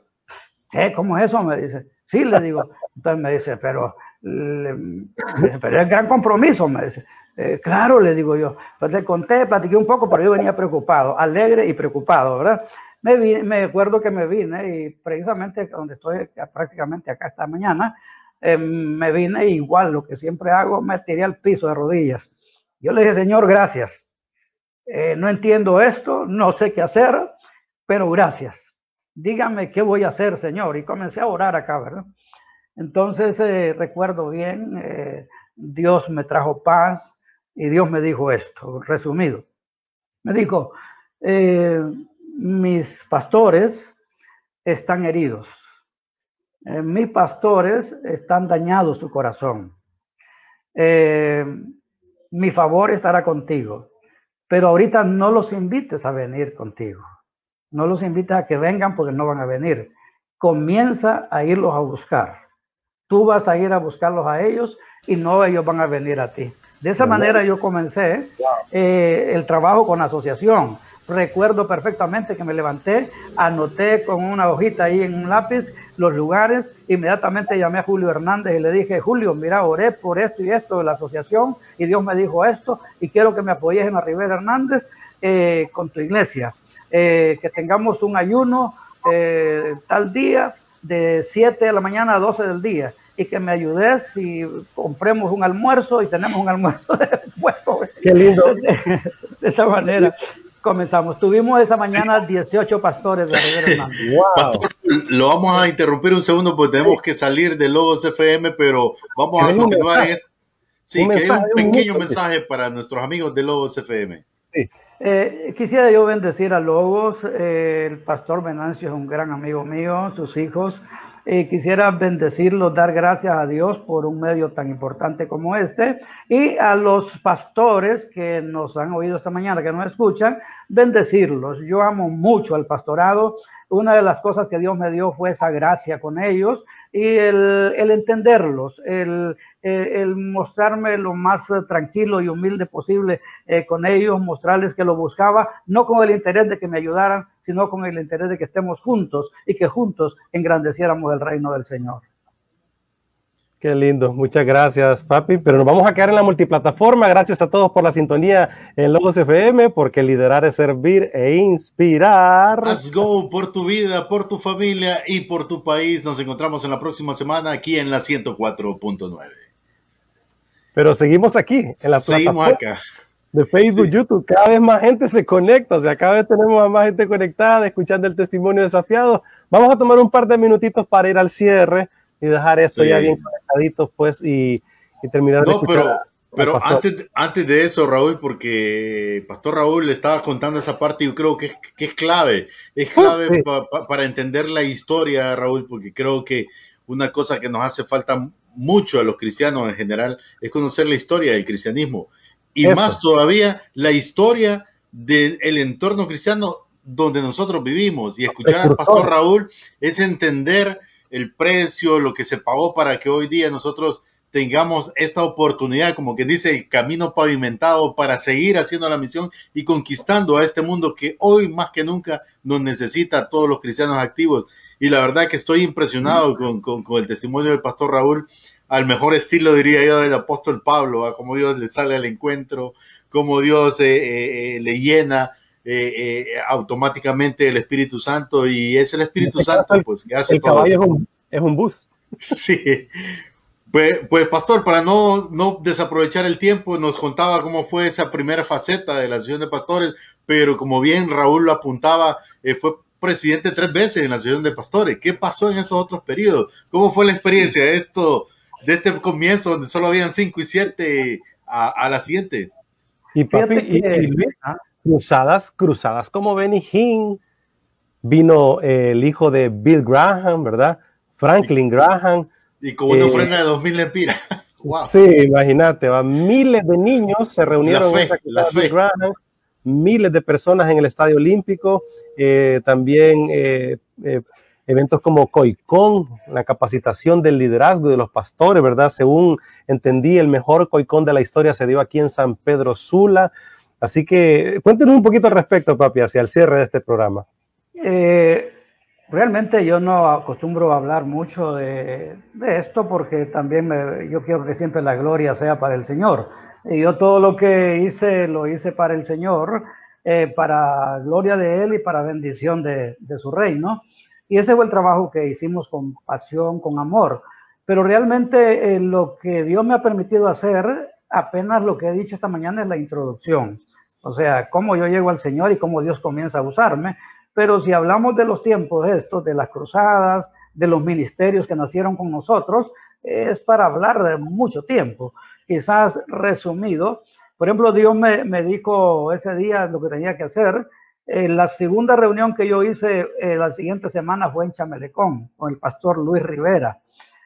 ¿qué? ¿Cómo es eso? Me dice, sí, le digo. Entonces me dice, pero, pero es gran compromiso, me dice. Eh, claro, le digo yo. Pues le conté, platiqué un poco, pero yo venía preocupado, alegre y preocupado, ¿verdad? Me, me acuerdo que me vine y precisamente donde estoy prácticamente acá esta mañana, eh, me vine igual, lo que siempre hago, me tiré al piso de rodillas. Yo le dije, Señor, gracias. Eh, no entiendo esto, no sé qué hacer, pero gracias dígame qué voy a hacer, Señor. Y comencé a orar acá, ¿verdad? Entonces eh, recuerdo bien, eh, Dios me trajo paz y Dios me dijo esto, resumido. Me dijo, mis pastores están heridos, mis pastores están dañados su corazón. mi favor estará contigo, pero ahorita no los invites a venir contigo. No los invitas a que vengan porque no van a venir. Comienza a irlos a buscar. Tú vas a ir a buscarlos a ellos y no ellos van a venir a ti. De esa manera yo comencé eh, el trabajo con la asociación. Recuerdo perfectamente que me levanté, anoté con una hojita ahí en un lápiz los lugares, inmediatamente llamé a Julio Hernández y le dije, Julio, mira, oré por esto y esto de la asociación y Dios me dijo esto y quiero que me apoyes en la Rivera Hernández eh, con tu iglesia. Eh, que tengamos un ayuno eh, tal día de 7 de la mañana a 12 del día y que me ayudes y compremos un almuerzo y tenemos un almuerzo de puesto. Qué lindo. De, esa manera comenzamos. Tuvimos esa mañana 18 pastores de Rivera Pastor, lo vamos a interrumpir un segundo porque tenemos que salir de Logos FM, pero vamos a continuar en esto. Sí, un, que un pequeño mensaje para nuestros amigos de Logos FM. Sí. Eh, quisiera yo bendecir a Lobos, eh, el pastor Venancio es un gran amigo mío, sus hijos. Eh, quisiera bendecirlos, dar gracias a Dios por un medio tan importante como este y a los pastores que nos han oído esta mañana, que nos escuchan, bendecirlos. Yo amo mucho al pastorado. Una de las cosas que Dios me dio fue esa gracia con ellos y el, entenderlos, el, mostrarme lo más tranquilo y humilde posible eh, con ellos, mostrarles que lo buscaba, no con el interés de que me ayudaran, sino con el interés de que estemos juntos y que juntos engrandeciéramos el reino del Señor. Qué lindo, muchas gracias, papi. Pero nos vamos a quedar en la multiplataforma. Gracias a todos por la sintonía en Logos FM, porque liderar es servir e inspirar. Let's go por tu vida, por tu familia y por tu país. Nos encontramos en la próxima semana aquí en la 104.9. Pero seguimos aquí, en la seguimos acá. de Facebook, YouTube. Cada vez más gente se conecta, o sea, cada vez tenemos a más gente conectada, escuchando el testimonio desafiado. Vamos a tomar un par de minutitos para ir al cierre y dejar esto ya bien pues, y, terminar no, pero, pero antes, antes de eso, Raúl, porque Pastor Raúl le estaba contando esa parte y yo creo que es, que es clave, es clave para entender la historia, Raúl, porque creo que una cosa que nos hace falta mucho a los cristianos en general es conocer la historia del cristianismo. Y más todavía la historia del entorno cristiano donde nosotros vivimos. Y escuchar al pastor Raúl es entender el precio, lo que se pagó para que hoy día nosotros tengamos esta oportunidad, como que dice, camino pavimentado para seguir haciendo la misión y conquistando a este mundo que hoy más que nunca nos necesita a todos los cristianos activos. Y la verdad que estoy impresionado con, con, el testimonio del pastor Raúl, al mejor estilo, diría yo, del apóstol Pablo, como Dios le sale al encuentro, como Dios eh, eh, eh, le llena. Automáticamente el Espíritu Santo y es el Espíritu Santo pues que hace el todo Es un, es un bus sí pues, pues, pastor, para no, no desaprovechar el tiempo, nos contaba cómo fue esa primera faceta de la Asociación de Pastores, pero como bien Raúl lo apuntaba, eh, fue presidente tres veces en la Asociación de Pastores. ¿Qué pasó en esos otros periodos? ¿Cómo fue la experiencia de esto, de este comienzo donde solo habían cinco y siete a, la siguiente? Y papi, y, Luis, cruzadas, cruzadas como Benny Hinn, vino eh, el hijo de Bill Graham, ¿verdad? Franklin Graham y con una eh, ofrenda de 2.000 lempiras. Wow. Sí, imagínate, miles de niños se reunieron en esa miles de personas en el Estadio Olímpico, eh, también eh, eventos como COICON, la capacitación del liderazgo de los pastores, ¿verdad? Según entendí, el mejor COICON de la historia se dio aquí en San Pedro Sula. Así que cuéntenos un poquito al respecto, papi, hacia el cierre de este programa. Eh, Realmente yo no acostumbro a hablar mucho de, esto porque también yo quiero que siempre la gloria sea para el Señor. Y yo todo lo que hice lo hice para el Señor, eh, para gloria de Él y para bendición de, su reino. Y ese fue el trabajo que hicimos con pasión, con amor. Pero realmente eh, lo que Dios me ha permitido hacer, apenas lo que he dicho esta mañana es la introducción. O sea, cómo yo llego al Señor y cómo Dios comienza a usarme. Pero si hablamos de los tiempos estos, de las cruzadas, de los ministerios que nacieron con nosotros, es para hablar de mucho tiempo. Quizás resumido, por ejemplo, Dios me, me dijo ese día lo que tenía que hacer. Eh, la segunda reunión que yo hice eh, la siguiente semana fue en Chamelecón con el pastor Luis Rivera.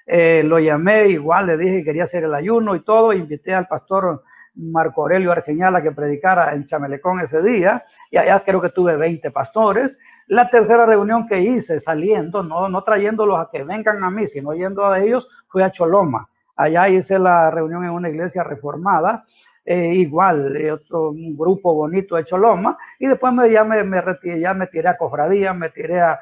Eh, lo llamé, igual le dije que quería hacer el ayuno y todo, invité al pastor Marco Aurelio Argeñala que predicara en Chamelecón ese día, y allá creo que tuve 20 pastores. La tercera reunión que hice saliendo, no, no trayéndolos a que vengan a mí, sino yendo a ellos, fue a Choloma. Allá hice la reunión en una iglesia reformada, eh, igual, otro un grupo bonito de Choloma, y después me, ya, me, me retiré, ya me tiré a Cofradía, me tiré a,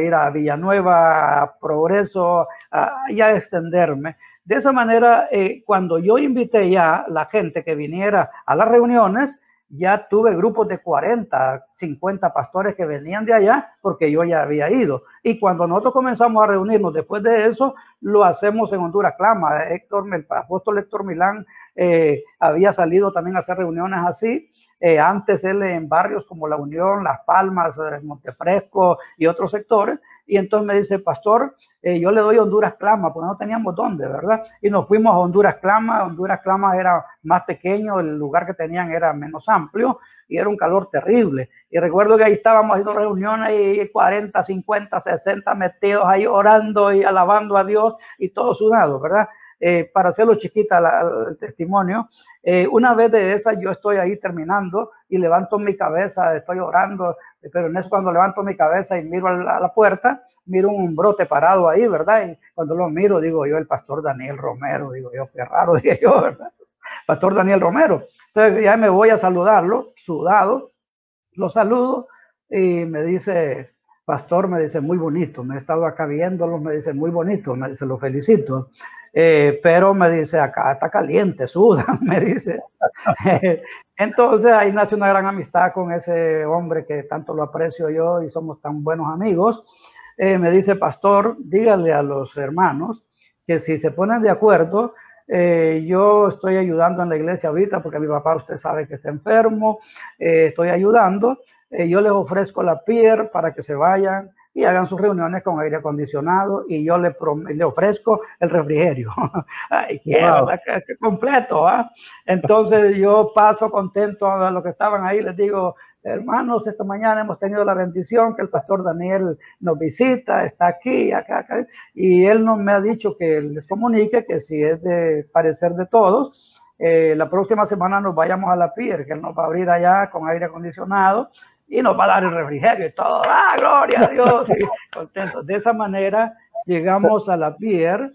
ir a Villanueva, a Progreso, a, ya extenderme. De esa manera, eh, cuando yo invité ya la gente que viniera a las reuniones, ya tuve grupos de 40, 50 pastores que venían de allá porque yo ya había ido. Y cuando nosotros comenzamos a reunirnos después de eso, lo hacemos en Honduras Clama. Héctor, el apóstol Héctor Milán eh, había salido también a hacer reuniones así. Eh, antes él en barrios como La Unión, Las Palmas, Montefresco y otros sectores. Y entonces me dice, pastor, eh, yo le doy Honduras Clama, porque no teníamos dónde, ¿verdad? Y nos fuimos a Honduras Clama, Honduras Clama era más pequeño, el lugar que tenían era menos amplio y era un calor terrible. Y recuerdo que ahí estábamos haciendo reuniones y 40, 50, 60 metidos ahí orando y alabando a Dios y todo sudado, ¿verdad? Eh, para hacerlo chiquita el testimonio, eh, una vez de esas yo estoy ahí terminando y levanto mi cabeza, estoy orando, pero en eso cuando levanto mi cabeza y miro a la, puerta, miro un brote parado ahí, ¿verdad? Y cuando lo miro, digo yo, el pastor Daniel Romero, digo yo, qué raro, dije yo, ¿verdad? Pastor Daniel Romero. Entonces ya me voy a saludarlo, sudado, lo saludo y me dice, pastor, me dice, muy bonito, me he estado acá viéndolo, me dice, muy bonito, me dice, lo felicito. Eh, pero me dice, acá está caliente, suda, me dice. Entonces ahí nace una gran amistad con ese hombre que tanto lo aprecio yo y somos tan buenos amigos. Eh, me dice, pastor, dígale a los hermanos que si se ponen de acuerdo, eh, yo estoy ayudando en la iglesia ahorita porque mi papá, usted sabe que está enfermo, estoy ayudando. yo les ofrezco la pier para que se vayan y hagan sus reuniones con aire acondicionado y yo le, le ofrezco el refrigerio. Ay, qué, completo. ¿ah? Entonces yo paso contento a los que estaban ahí, les digo, hermanos, esta mañana hemos tenido la bendición que el pastor Daniel nos visita, está aquí, acá, acá, y él nos me ha dicho que les comunique que si es de parecer de todos, eh, la próxima semana nos vayamos a la pier, que él nos va a abrir allá con aire acondicionado y nos va a dar el refrigerio y todo. ¡Ah, gloria a Dios! Contentos. De esa manera llegamos a la pier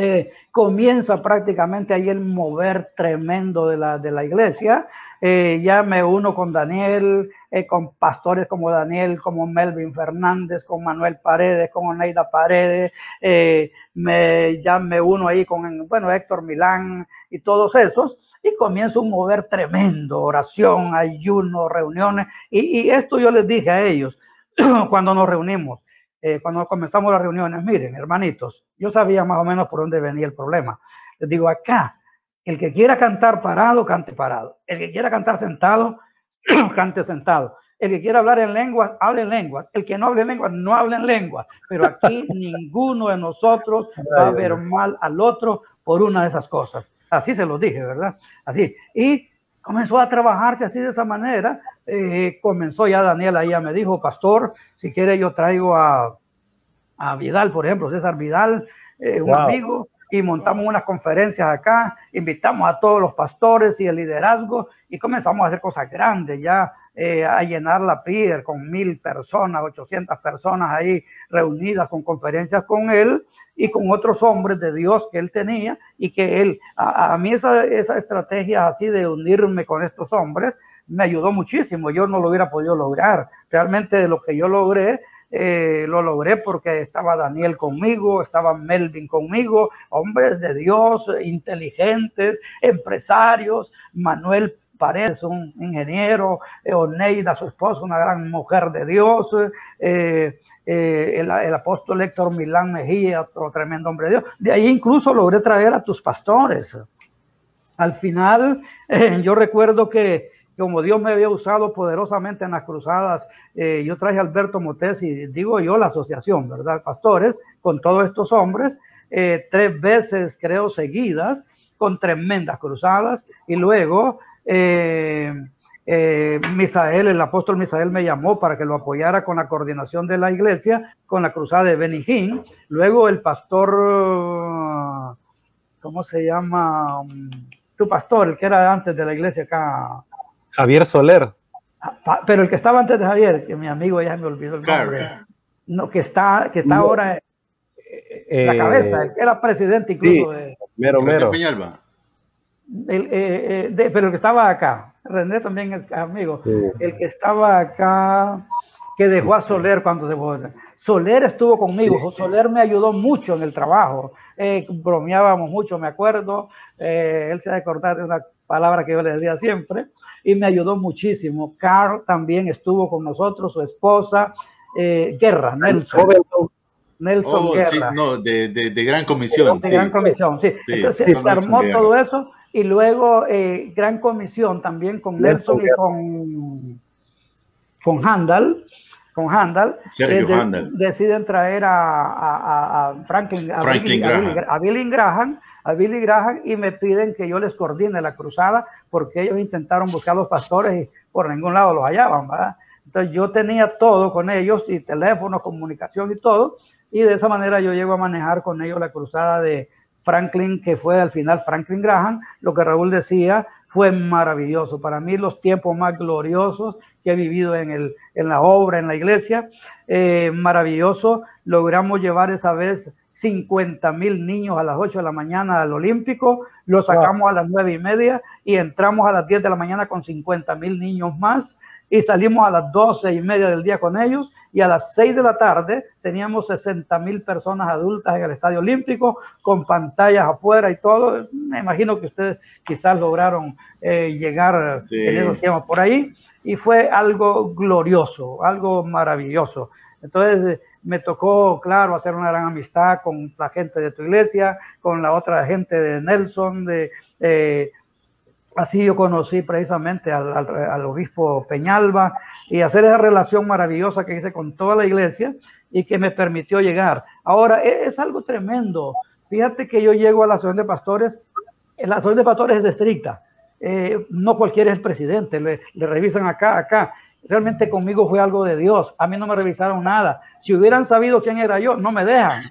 eh, comienza prácticamente ahí el mover tremendo de la, de la iglesia. Eh, ya me uno con Daniel, eh, con pastores como Daniel, como Melvin Fernández, con Manuel Paredes, con Oneida Paredes, me, ya me uno ahí con, bueno, Héctor Milán y todos esos, y comienza un mover tremendo, oración, ayuno, reuniones, y, y esto yo les dije a ellos cuando nos reunimos, eh, cuando comenzamos las reuniones, miren, hermanitos, yo sabía más o menos por dónde venía el problema. Les digo, acá, el que quiera cantar parado, cante parado. El que quiera cantar sentado, cante sentado. El que quiera hablar en lenguas, hable en lenguas. El que no hable en lenguas, no hable en lenguas. Pero aquí ninguno de nosotros va a ver mal al otro por una de esas cosas. Así se lo dije, ¿verdad? Así. Y comenzó a trabajarse así de esa manera. Eh, comenzó ya Daniel, ahí ya me dijo, pastor, si quiere yo traigo a, a Vidal, por ejemplo, César Vidal, eh, un amigo, y montamos unas conferencias acá, invitamos a todos los pastores y el liderazgo y comenzamos a hacer cosas grandes ya eh, a llenar la pier con mil personas, 800 personas ahí reunidas con conferencias con él y con otros hombres de Dios que él tenía y que él, a, mí esa, esa estrategia así de unirme con estos hombres me ayudó muchísimo, yo no lo hubiera podido lograr, realmente lo que yo logré eh, lo logré porque estaba Daniel conmigo, estaba Melvin conmigo, hombres de Dios, inteligentes, empresarios, Manuel Paredes, un ingeniero, eh, Oneida, su esposa, una gran mujer de Dios, eh, eh, el, apóstol Héctor Milán Mejía, otro tremendo hombre de Dios. De ahí incluso logré traer a tus pastores. Al final, yo recuerdo que como Dios me había usado poderosamente en las cruzadas, yo traje a Alberto Motés y digo yo la asociación, ¿verdad? Pastores, con todos estos hombres, tres veces creo seguidas, con tremendas cruzadas, y luego eh, eh, Misael, el apóstol Misael me llamó para que lo apoyara con la coordinación de la iglesia, con la cruzada de Benijín. Luego el pastor, ¿cómo se llama? Tu pastor, el que era antes de la iglesia acá. Javier Soler. Ah, pero el que estaba antes de Javier, que mi amigo ya me olvidó el nombre. No, que está, que está ahora en la cabeza, el que era presidente incluso de. Mero, mero. El, eh, eh, pero el que estaba acá, René también es amigo, el que estaba acá, que dejó a Soler cuando se fue. Soler estuvo conmigo, Soler me ayudó mucho en el trabajo, eh, bromeábamos mucho, me acuerdo, él se ha de acordar de una palabra que yo le decía siempre, y me ayudó muchísimo. Carl también estuvo con nosotros, su esposa, Guerra, Nelson. Nelson oh, Guerra. no, de, de, gran comisión. De gran comisión, sí. Entonces se armó todo eso y luego eh, Gran Comisión también con Nelson y con, con Handal. Con Handal, eh, deciden traer a, Franklin, a, Billy, Graham. a, Billy, Graham, a Billy Graham y me piden que yo les coordine la cruzada porque ellos intentaron buscar a los pastores y por ningún lado los hallaban, Entonces yo tenía todo con ellos y teléfono, comunicación y todo y de esa manera yo llego a manejar con ellos la cruzada de, Franklin, que fue al final Franklin Graham, lo que Raúl decía fue maravilloso. Para mí los tiempos más gloriosos que he vivido en, el, en la obra, en la iglesia, eh, maravilloso. Logramos llevar esa vez 50 mil niños a las 8 de la mañana al Olímpico, lo sacamos a las 9 y media y entramos a las 10 de la mañana con 50 mil niños más y salimos a las 12 y media del día con ellos y a las 6 de la tarde teníamos 60 mil personas adultas en el Estadio Olímpico con pantallas afuera y todo. Me imagino que ustedes quizás lograron eh, llegar en esos tiempos por ahí y fue algo glorioso, algo maravilloso. Entonces me tocó, claro, hacer una gran amistad con la gente de tu iglesia, con la otra gente de Nelson, de... Eh, Así yo conocí precisamente al, obispo Peñalba y hacer esa relación maravillosa que hice con toda la iglesia y que me permitió llegar. Ahora, e, es, algo tremendo. Fíjate que yo llego a la asociación de pastores, la asociación de pastores es estricta. Eh, no cualquiera es el presidente, le, revisan acá, acá. Realmente conmigo fue algo de Dios. A mí no me revisaron nada. Si hubieran sabido quién era yo, no me dejan.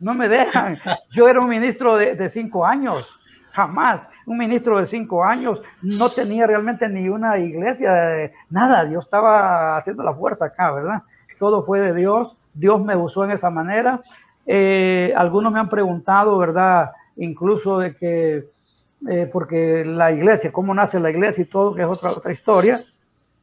No me dejan. Yo era un ministro de, de cinco años Jamás. Un ministro de cinco años no tenía realmente ni una iglesia, nada. Dios estaba haciendo la fuerza acá, ¿verdad? Todo fue de Dios. Dios me usó en esa manera. Eh, algunos me han preguntado, ¿verdad? Incluso de que, eh, porque la iglesia, cómo nace la iglesia y todo, que es otra, otra historia,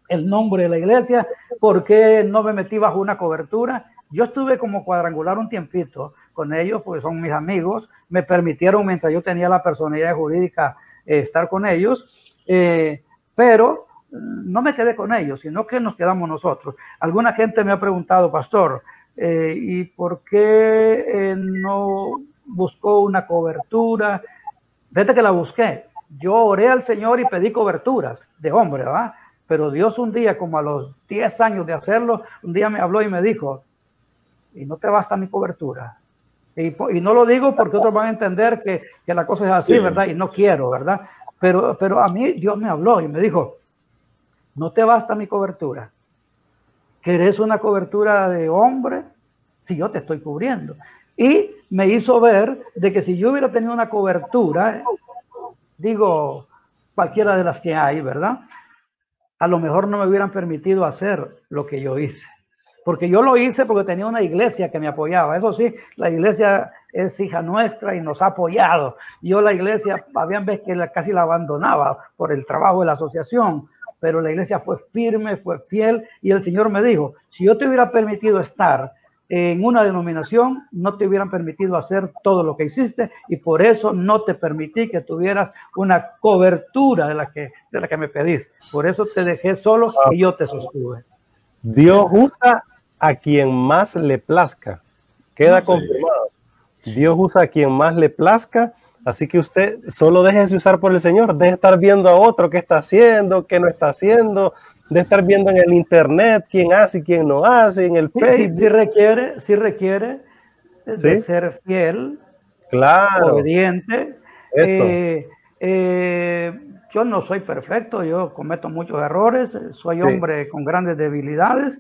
el nombre de la iglesia, por qué no me metí bajo una cobertura. Yo estuve como cuadrangular un tiempito con ellos, porque son mis amigos, me permitieron mientras yo tenía la personalidad jurídica eh, estar con ellos, pero no me quedé con ellos, sino que nos quedamos nosotros. Alguna gente me ha preguntado, pastor, eh, ¿y por qué eh, no buscó una cobertura? Vete que la busqué. Yo oré al Señor y pedí coberturas de hombre, ¿verdad? Pero Dios un día, como a los 10 años de hacerlo, un día me habló y me dijo, y no te basta mi cobertura. Y, no lo digo porque otros van a entender que, la cosa es así, ¿verdad? Y no quiero, ¿verdad? Pero, pero a mí Dios me habló y me dijo, no te basta mi cobertura. ¿Querés una cobertura de hombre? Si yo te estoy cubriendo. Y me hizo ver de que si yo hubiera tenido una cobertura, digo, cualquiera de las que hay, ¿verdad? A lo mejor no me hubieran permitido hacer lo que yo hice. Porque yo lo hice porque tenía una iglesia que me apoyaba. Eso sí, la iglesia es hija nuestra y nos ha apoyado. Yo la iglesia, habían veces que casi la abandonaba por el trabajo de la asociación, pero la iglesia fue firme, fue fiel y el Señor me dijo, si yo te hubiera permitido estar en una denominación, no te hubieran permitido hacer todo lo que hiciste y por eso no te permití que tuvieras una cobertura de la que, de la que me pedís. Por eso te dejé solo y yo te sostuve. Dios usa a quien más le plazca. Queda confirmado. Dios usa a quien más le plazca Así que usted solo déjese usar por el Señor, deje de estar viendo a otro qué está haciendo, qué no está haciendo, de estar viendo en el internet quién hace y quién no hace, en el Facebook. Si, requiere, si requiere de ser fiel, claro. obediente. Eh, eh, yo no soy perfecto, yo cometo muchos errores, soy hombre con grandes debilidades,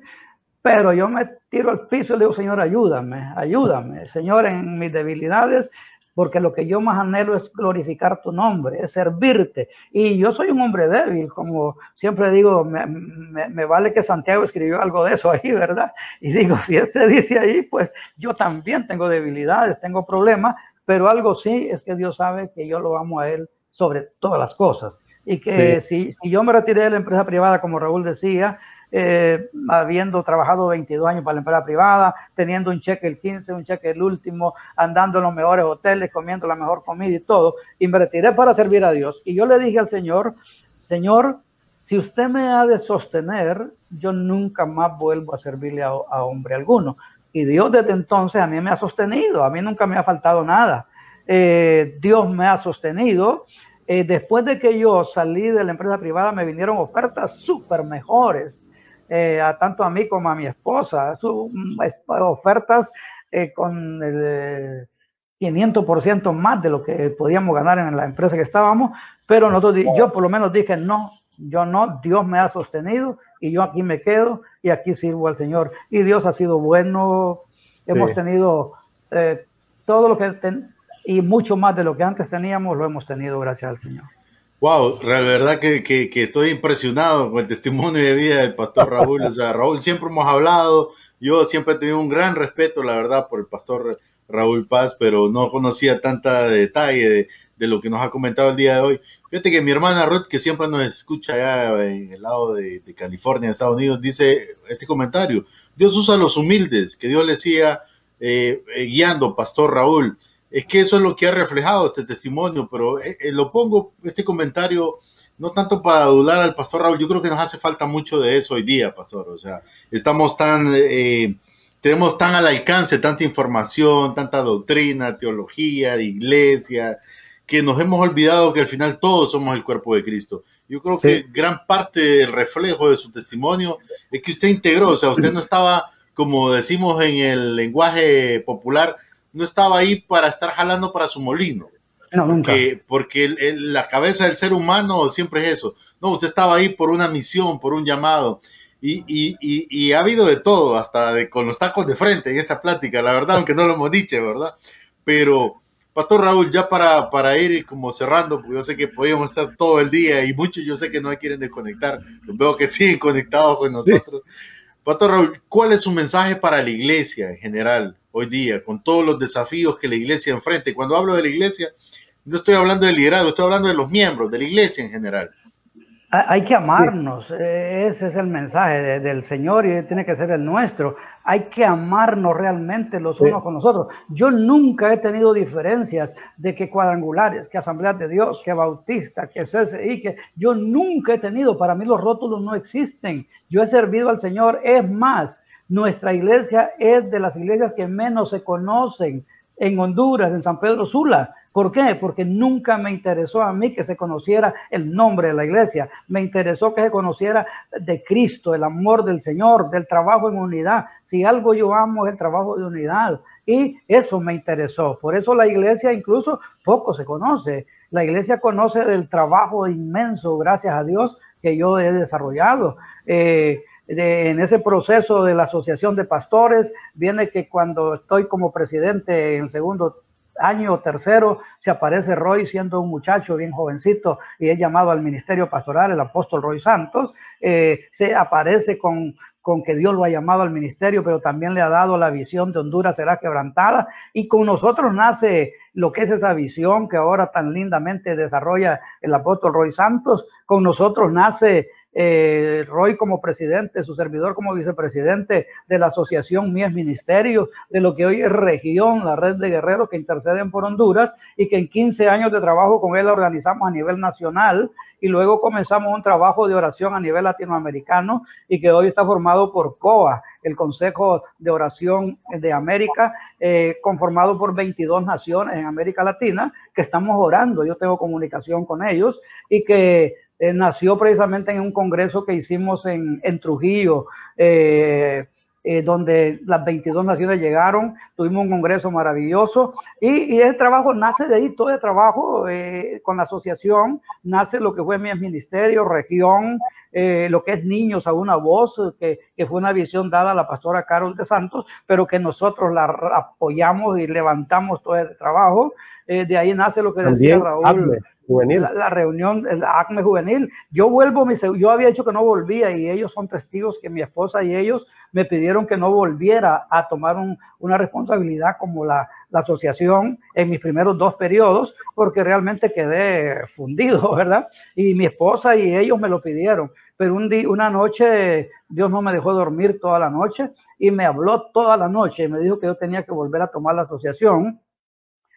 pero yo me tiro al piso y le digo, Señor, ayúdame, ayúdame, Señor, en mis debilidades porque lo que yo más anhelo es glorificar tu nombre, es servirte. Y yo soy un hombre débil, como siempre digo, me, vale que Santiago escribió algo de eso ahí, ¿verdad? Y digo, si este dice ahí, pues yo también tengo debilidades, tengo problemas, pero algo sí es que Dios sabe que yo lo amo a Él sobre todas las cosas. Y que si, si yo me retiré de la empresa privada, como Raúl decía, eh, habiendo trabajado 22 años para la empresa privada, teniendo un cheque el 15, un cheque el último, andando en los mejores hoteles, comiendo la mejor comida y todo, retiré para servir a Dios. Y yo le dije al Señor, Señor, si usted me ha de sostener, yo nunca más vuelvo a servirle a, hombre alguno. Y Dios desde entonces a mí me ha sostenido, a mí nunca me ha faltado nada. Eh, Dios me ha sostenido. Eh, después de que yo salí de la empresa privada, me vinieron ofertas súper mejores eh, a tanto a mí como a mi esposa, su, mm, ofertas eh, con el 500% más de lo que podíamos ganar en la empresa que estábamos, pero nosotros, yo por lo menos dije, no, yo no, Dios me ha sostenido y yo aquí me quedo y aquí sirvo al Señor. Y Dios ha sido bueno, hemos tenido eh, todo lo que, y mucho más de lo que antes teníamos, lo hemos tenido gracias al Señor. Wow, la verdad que, que, estoy impresionado con el testimonio de vida del pastor Raúl. O sea, Raúl, siempre hemos hablado, yo siempre he tenido un gran respeto, la verdad, por el pastor Raúl Paz, pero no conocía tanta detalle de, lo que nos ha comentado el día de hoy. Fíjate que mi hermana Ruth, que siempre nos escucha allá en el lado de, California, Estados Unidos, dice este comentario, Dios usa a los humildes, que Dios le siga eh, eh, guiando, pastor Raúl es que eso es lo que ha reflejado este testimonio, pero eh, eh, lo pongo, este comentario, no tanto para adular al pastor Raúl, yo creo que nos hace falta mucho de eso hoy día, pastor, o sea, estamos tan, eh, tenemos tan al alcance tanta información, tanta doctrina, teología, iglesia, que nos hemos olvidado que al final todos somos el cuerpo de Cristo. Yo creo que gran parte del reflejo de su testimonio es que usted integró, o sea, usted no estaba, como decimos en el lenguaje popular, no estaba ahí para estar jalando para su molino. No, nunca. Porque, la cabeza del ser humano siempre es eso. No, usted estaba ahí por una misión, por un llamado. Y, ha habido de todo, hasta de, con los tacos de frente en esta plática, la verdad, aunque no lo hemos dicho, ¿verdad? Pero, Pastor Raúl, ya para, para ir como cerrando, porque yo sé que podíamos estar todo el día y muchos yo sé que no quieren desconectar, veo que siguen conectados con nosotros. Pastor Raúl, ¿cuál es su mensaje para la iglesia en general? Hoy día, con todos los desafíos que la iglesia enfrenta. cuando hablo de la iglesia, no estoy hablando del liderazgo, estoy hablando de los miembros, de la iglesia en general. Hay que amarnos, eh, ese es el mensaje del Señor y tiene que ser el nuestro. Hay que amarnos realmente los unos con los otros. Yo nunca he tenido diferencias de que cuadrangulares, que asambleas de Dios, que bautista, que CCI, que yo nunca he tenido. Para mí los rótulos no existen. Yo he servido al Señor. Es más, nuestra iglesia es de las iglesias que menos se conocen en Honduras, en San Pedro Sula. ¿Por qué? Porque nunca me interesó a mí que se conociera el nombre de la iglesia. Me interesó que se conociera de Cristo, el amor del Señor, del trabajo en unidad. Si algo yo amo es el trabajo de unidad. Y eso me interesó. Por eso la iglesia incluso poco se conoce. La iglesia conoce del trabajo inmenso, gracias a Dios, que yo he desarrollado. Eh, en ese proceso de la asociación de pastores, viene que cuando estoy como presidente en segundo año tercero se aparece Roy siendo un muchacho bien jovencito y es llamado al ministerio pastoral, el apóstol Roy Santos, eh, se aparece con, con que Dios lo ha llamado al ministerio, pero también le ha dado la visión de Honduras será quebrantada. Y con nosotros nace lo que es esa visión que ahora tan lindamente desarrolla el apóstol Roy Santos, con nosotros nace eh, Roy como presidente, su servidor como vicepresidente de la asociación Mies Ministerio, de lo que hoy es región, la red de guerreros que interceden por Honduras y que en 15 años de trabajo con él organizamos a nivel nacional y luego comenzamos un trabajo de oración a nivel latinoamericano y que hoy está formado por COA, el Consejo de Oración de América, eh, conformado por 22 naciones en América Latina, que estamos orando, yo tengo comunicación con ellos y que eh, nació precisamente en un congreso que hicimos en, Trujillo, eh, eh, donde las 22 naciones llegaron, tuvimos un congreso maravilloso y, y ese trabajo nace de ahí, todo el trabajo con la asociación, nace lo que fue mi ministerio, región, lo que es Niños a una voz, que, que, fue una visión dada a la pastora Carol de Santos, pero que nosotros la apoyamos y levantamos todo el trabajo. de ahí nace lo que decía Raúl juvenil. La, reunión, el ACME juvenil. Yo vuelvo, yo había dicho que no volvía y ellos son testigos que mi esposa y ellos me pidieron que no volviera a tomar una responsabilidad como la, la, asociación en mis primeros dos periodos, porque realmente quedé fundido, ¿verdad? Y mi esposa y ellos me lo pidieron. Pero un día, una noche Dios no me dejó dormir toda la noche y me habló toda la noche y me dijo que yo tenía que volver a tomar la asociación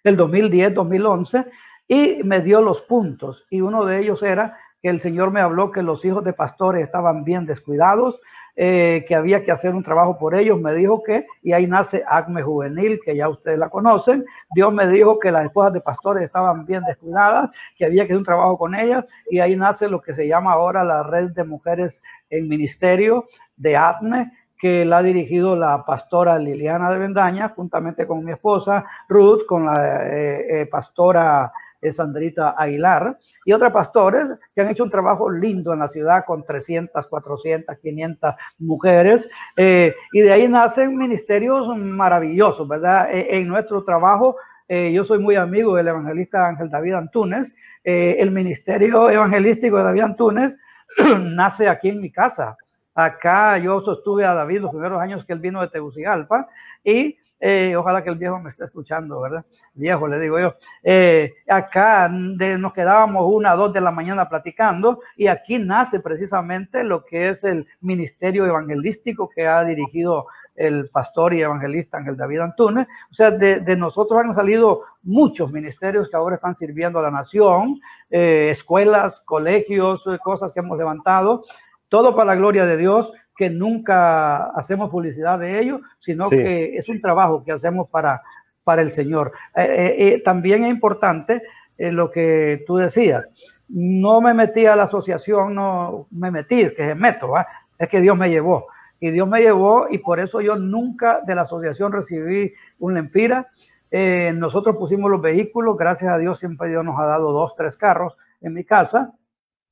el 2010, 2011 y me dio los puntos y uno de ellos era que el Señor me habló que los hijos de pastores estaban bien descuidados, eh, que había que hacer un trabajo por ellos. Me dijo que, y ahí nace ACME Juvenil, que ya ustedes la conocen. Dios me dijo que las esposas de pastores estaban bien descuidadas, que había que hacer un trabajo con ellas, y ahí nace lo que se llama ahora la red de mujeres en ministerio de ACME que la ha dirigido la pastora Liliana de Vendaña, juntamente con mi esposa Ruth, con la eh, eh, pastora Sandrita Aguilar, y otros pastores que han hecho un trabajo lindo en la ciudad con 300, 400, 500 mujeres, eh, y de ahí nacen ministerios maravillosos, ¿verdad? E, en nuestro trabajo, eh, yo soy muy amigo del evangelista Ángel David Antunes, eh, el ministerio evangelístico de David Antunes nace aquí en mi casa. Acá yo sostuve a David los primeros años que él vino de Tegucigalpa y eh, ojalá que el viejo me esté escuchando, ¿verdad? Viejo, le digo yo. Eh, acá nos quedábamos una, dos de la mañana platicando y aquí nace precisamente lo que es el ministerio evangelístico que ha dirigido el pastor y evangelista Ángel David Antunes. O sea, de, nosotros han salido muchos ministerios que ahora están sirviendo a la nación, eh, escuelas, colegios, cosas que hemos levantado, todo para la gloria de Dios que nunca hacemos publicidad de ello, sino que es un trabajo que hacemos para, para el Señor. Eh, eh, eh, también es importante lo que tú decías. No me metí a la asociación, no me metí, es que me meto, es que Dios me llevó. Y Dios me llevó y por eso yo nunca de la asociación recibí un lempira. nosotros pusimos los vehículos, gracias a Dios siempre Dios nos ha dado dos, tres carros en mi casa.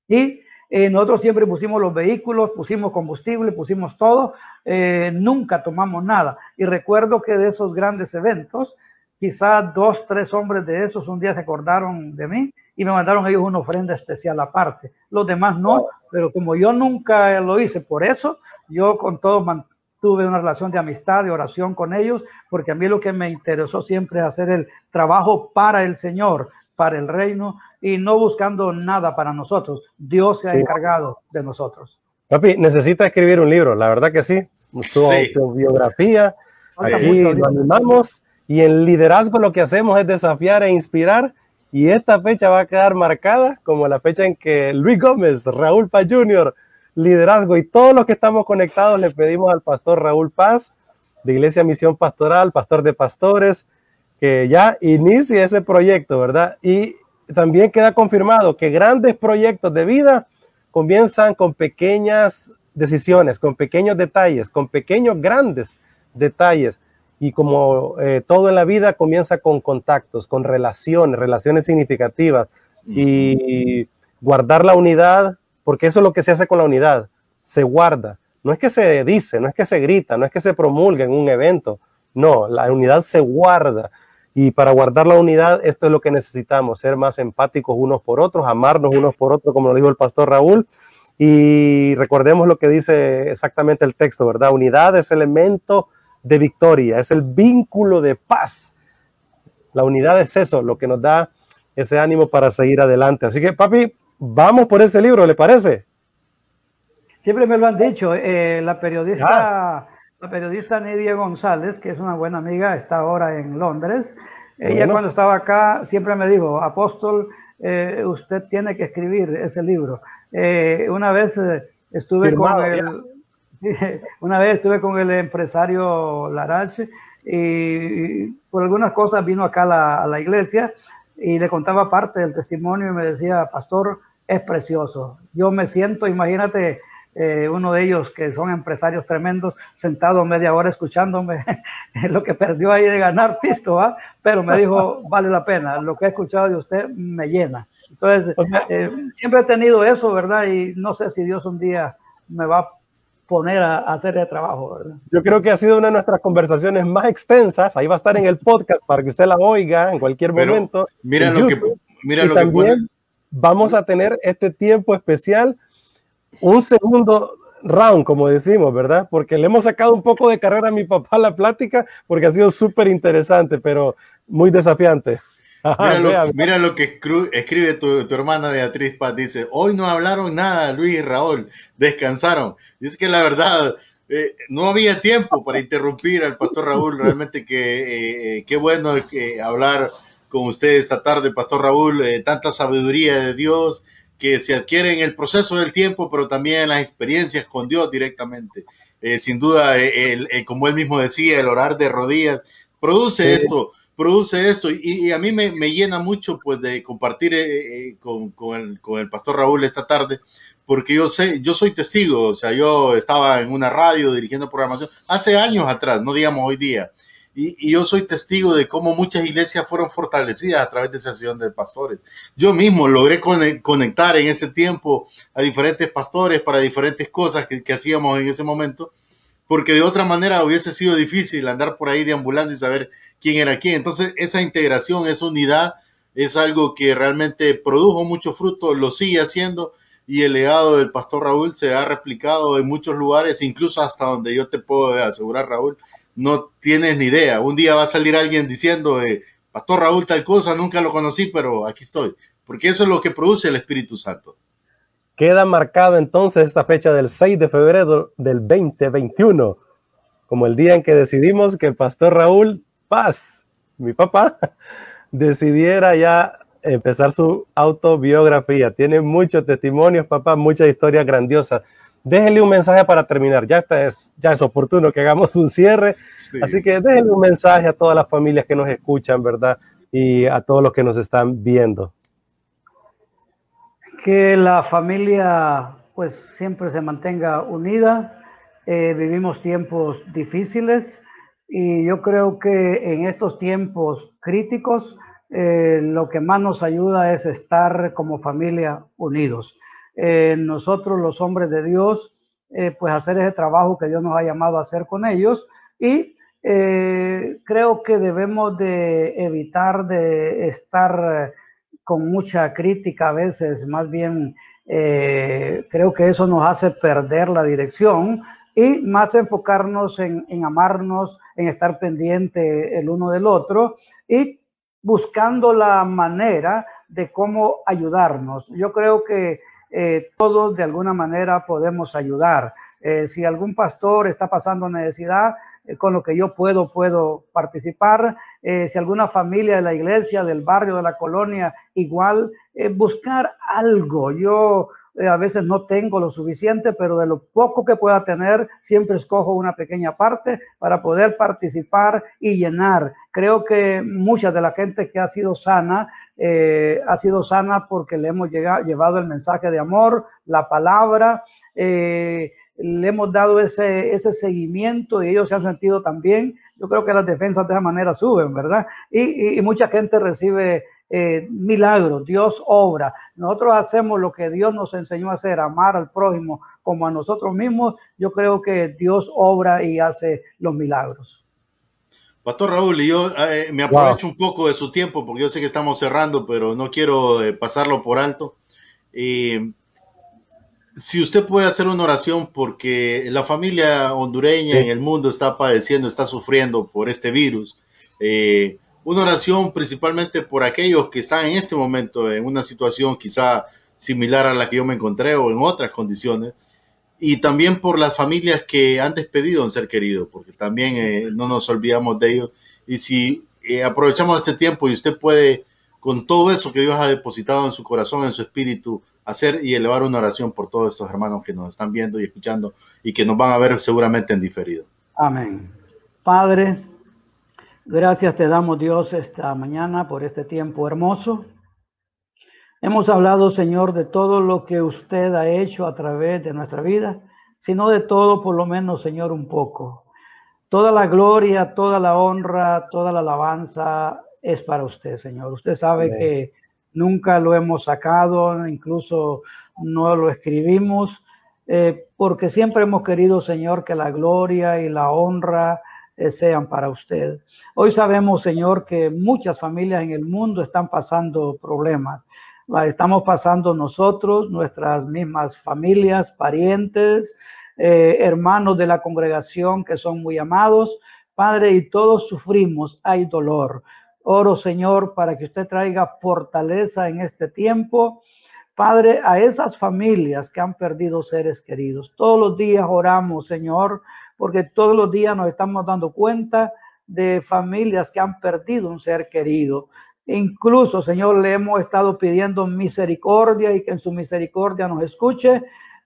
Y eh, nosotros siempre pusimos los vehículos, pusimos combustible, pusimos todo, eh, nunca tomamos nada. Y recuerdo que de esos grandes eventos, quizás dos, tres hombres de esos un día se acordaron de mí y me mandaron ellos una ofrenda especial aparte. Los demás no, pero como yo nunca lo hice por eso, yo con todo tuve una relación de amistad, de oración con ellos, porque a mí lo que me interesó siempre es hacer el trabajo para el Señor, para el reino y no buscando nada para nosotros. Dios se ha encargado de nosotros. Papi, necesita escribir un libro, la verdad que sí. Su autobiografía, aquí lo animamos y en liderazgo lo que hacemos es desafiar e inspirar y esta fecha va a quedar marcada como la fecha en que Luis Gómez, Raúl Paz Jr., liderazgo y todos los que estamos conectados le pedimos al pastor Raúl Paz de Iglesia Misión Pastoral, pastor de pastores, que ya inicie ese proyecto, ¿verdad? Y también queda confirmado que grandes proyectos de vida comienzan con pequeñas decisiones, con pequeños detalles, con pequeños grandes detalles. Y como eh, todo en la vida comienza con contactos, con relaciones, relaciones significativas. Y guardar la unidad, porque eso es lo que se hace con la unidad, se guarda. No es que se dice, no es que se grita, no es que se promulga en un evento. No, la unidad se guarda. Y para guardar la unidad, esto es lo que necesitamos, ser más empáticos unos por otros, amarnos unos por otros, como lo dijo el pastor Raúl. Y recordemos lo que dice exactamente el texto, ¿verdad? Unidad es elemento de victoria, es el vínculo de paz. La unidad es eso, lo que nos da ese ánimo para seguir adelante. Así que, papi, vamos por ese libro, ¿le parece? Siempre me lo han dicho. Eh, la periodista la periodista Nidia González, que es una buena amiga, está ahora en Londres. Ella cuando estaba acá siempre me dijo, apóstol, eh, usted tiene que escribir ese libro. Eh, una vez eh, estuve con el, una vez estuve con el empresario Larache y, por algunas cosas vino acá a la iglesia y le contaba parte del testimonio y me decía, pastor, es precioso. Yo me siento, imagínate, eh, uno de ellos que son empresarios tremendos, sentado media hora escuchándome lo que perdió ahí de ganar pisto, pero me dijo, vale la pena, lo que he escuchado de usted me llena. Entonces, eh, siempre he tenido eso, ¿verdad? Y no sé si Dios un día me va a poner a, hacer el trabajo, ¿verdad? Yo creo que ha sido una de nuestras conversaciones más extensas, ahí va a estar en el podcast para que usted la oiga en cualquier momento. Mira lo que... Mira lo también que vamos a tener este tiempo especial un segundo round, como decimos, ¿verdad? Porque le hemos sacado un poco de carrera a mi papá la plática, porque ha sido súper interesante, pero muy desafiante. mira, lo, que escribe tu, hermana Beatriz Paz. Dice, hoy no hablaron nada Luis y Raúl, descansaron. Dice que la verdad, eh, no había tiempo para interrumpir al pastor Raúl. Realmente que eh, eh, qué bueno que hablar con usted esta tarde, pastor Raúl. tanta sabiduría de Dios que se adquiere en el proceso del tiempo, pero también en las experiencias con Dios directamente. Eh, sin duda, eh, el, eh, como él mismo decía, el orar de rodillas produce esto, produce esto, y, a mí me, llena mucho pues de compartir con, con, el, con el pastor Raúl esta tarde, porque yo sé, yo soy testigo, o sea, yo estaba en una radio dirigiendo programación hace años atrás, no digamos hoy día, y, yo soy testigo de cómo muchas iglesias fueron fortalecidas a través de esa sesión de pastores. Yo mismo logré conectar en ese tiempo a diferentes pastores para diferentes cosas que, hacíamos en ese momento, porque de otra manera hubiese sido difícil andar por ahí deambulando y saber quién era quién. Entonces, esa integración, esa unidad es algo que realmente produjo mucho fruto, lo sigue haciendo y el legado del pastor Raúl se ha replicado en muchos lugares, incluso hasta donde yo te puedo asegurar, Raúl, no tienes ni idea. Un día va a salir alguien diciendo, eh, Pastor Raúl tal cosa, nunca lo conocí, pero aquí estoy. Porque eso es lo que produce el Espíritu Santo. Queda marcado entonces esta fecha del 6 de febrero del 2021, como el día en que decidimos que el Pastor Raúl Paz, mi papá, decidiera ya empezar su autobiografía. Tiene muchos testimonios, papá, muchas historias grandiosas déjenle un mensaje para terminar. Ya, está es, ya es oportuno que hagamos un cierre. Así que déjenle un mensaje a todas las familias que nos escuchan, ¿verdad? Y a todos los que nos están viendo. Que la familia pues siempre se mantenga unida. Eh, vivimos tiempos difíciles y yo creo que en estos tiempos críticos eh, lo que más nos ayuda es estar como familia unidos. Eh, nosotros los hombres de Dios, eh, pues hacer ese trabajo que Dios nos ha llamado a hacer con ellos y eh, creo que debemos de evitar de estar con mucha crítica a veces, más bien creo que eso nos hace perder la dirección y más enfocarnos en, en amarnos, en estar pendiente el uno del otro y buscando la manera de cómo ayudarnos. Yo creo que eh, todos de alguna manera podemos ayudar. Eh, si algún pastor está pasando necesidad, con lo que yo puedo, puedo participar. si alguna familia de la iglesia, del barrio, de la colonia, igual, buscar algo. Yo a veces no tengo lo suficiente, pero de lo poco que pueda tener, siempre escojo una pequeña parte para poder participar y llenar. Creo que mucha de la gente que ha sido sana, ha sido sana porque le hemos llegado, llevado el mensaje de amor, la palabra. Eh, le hemos dado ese, ese seguimiento y ellos se han sentido también. Yo creo que las defensas de esa manera suben, ¿verdad? Y, mucha gente recibe eh, milagros, Dios obra. Nosotros hacemos lo que Dios nos enseñó a hacer, amar al prójimo como a nosotros mismos. Yo creo que Dios obra y hace los milagros. Pastor Raúl, y yo eh, me aprovecho un poco de su tiempo porque yo sé que estamos cerrando, pero no quiero eh, pasarlo por alto. Y si usted puede hacer una oración porque la familia hondureña en el mundo está padeciendo, está sufriendo por este virus, eh, una oración principalmente por aquellos que están en este momento en una situación quizá similar a la que yo me encontré o en otras condiciones, y también por las familias que han despedido a un ser querido, porque también eh, no nos olvidamos de ellos. Y si eh, aprovechamos este tiempo y usted puede, con todo eso que Dios ha depositado en su corazón, en su espíritu, hacer y elevar una oración por todos estos hermanos que nos están viendo y escuchando y que nos van a ver seguramente en diferido. Amén. Padre, gracias te damos Dios esta mañana por este tiempo hermoso. Hemos hablado, Señor, de todo lo que usted ha hecho a través de nuestra vida, sino de todo, por lo menos, Señor, un poco. Toda la gloria, toda la honra, toda la alabanza es para usted, Señor. Usted sabe que nunca lo hemos sacado, incluso no lo escribimos, eh, porque siempre hemos querido, Señor, que la gloria y la honra eh, sean para usted. Hoy sabemos, Señor, que muchas familias en el mundo están pasando problemas. La estamos pasando nosotros, nuestras mismas familias, parientes, eh, hermanos de la congregación que son muy amados. Padre, y todos sufrimos, hay dolor. Oro, Señor, para que usted traiga fortaleza en este tiempo. Padre, a esas familias que han perdido seres queridos. Todos los días oramos, Señor, porque todos los días nos estamos dando cuenta de familias que han perdido un ser querido. Incluso, Señor, le hemos estado pidiendo misericordia y que en su misericordia nos escuche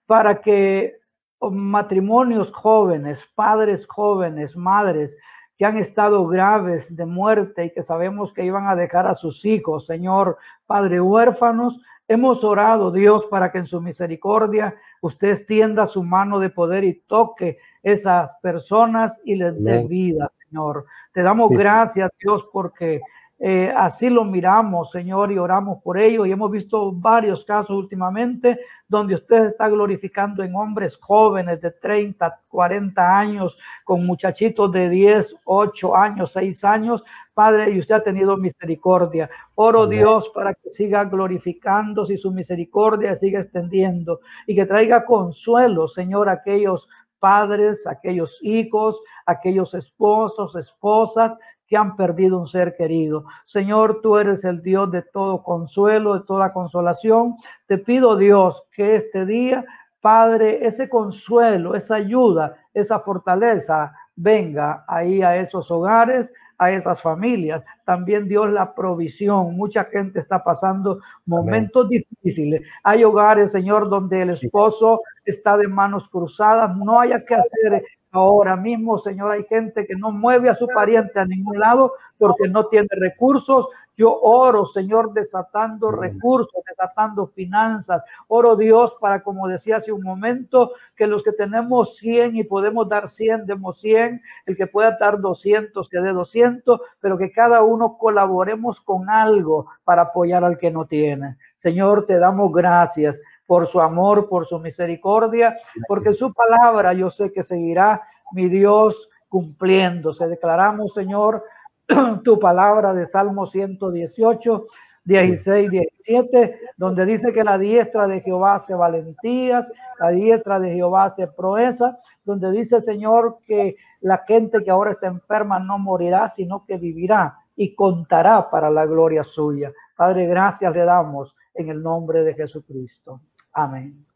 para que matrimonios jóvenes, padres jóvenes, madres que han estado graves de muerte y que sabemos que iban a dejar a sus hijos, Señor, Padre huérfanos. Hemos orado, Dios, para que en su misericordia usted extienda su mano de poder y toque esas personas y les dé vida, Señor. Te damos gracias, Dios, porque eh, así lo miramos, Señor, y oramos por ello. Y hemos visto varios casos últimamente donde usted está glorificando en hombres jóvenes de 30, 40 años, con muchachitos de 10, 8 años, 6 años. Padre, y usted ha tenido misericordia. Oro Dios para que siga glorificándose y su misericordia siga extendiendo y que traiga consuelo, Señor, a aquellos padres, aquellos hijos, aquellos esposos, esposas que han perdido un ser querido. Señor, tú eres el Dios de todo consuelo, de toda consolación. Te pido, Dios, que este día, Padre, ese consuelo, esa ayuda, esa fortaleza venga ahí a esos hogares, a esas familias. También Dios la provisión. Mucha gente está pasando momentos difíciles. Hay hogares, Señor, donde el esposo está de manos cruzadas. No haya que hacer Ahora mismo, Señor, hay gente que no mueve a su pariente a ningún lado porque no tiene recursos. Yo oro, Señor, desatando recursos, desatando finanzas. Oro Dios para, como decía hace un momento, que los que tenemos 100 y podemos dar 100, demos 100. El que pueda dar 200, que dé 200, pero que cada uno colaboremos con algo para apoyar al que no tiene. Señor, te damos gracias por su amor, por su misericordia, porque su palabra yo sé que seguirá, mi Dios, cumpliéndose. Declaramos, Señor, tu palabra de Salmo 118, 16, 17, donde dice que la diestra de Jehová hace valentías, la diestra de Jehová hace proeza, donde dice Señor que la gente que ahora está enferma no morirá, sino que vivirá y contará para la gloria suya. Padre, gracias le damos en el nombre de Jesucristo. Amén.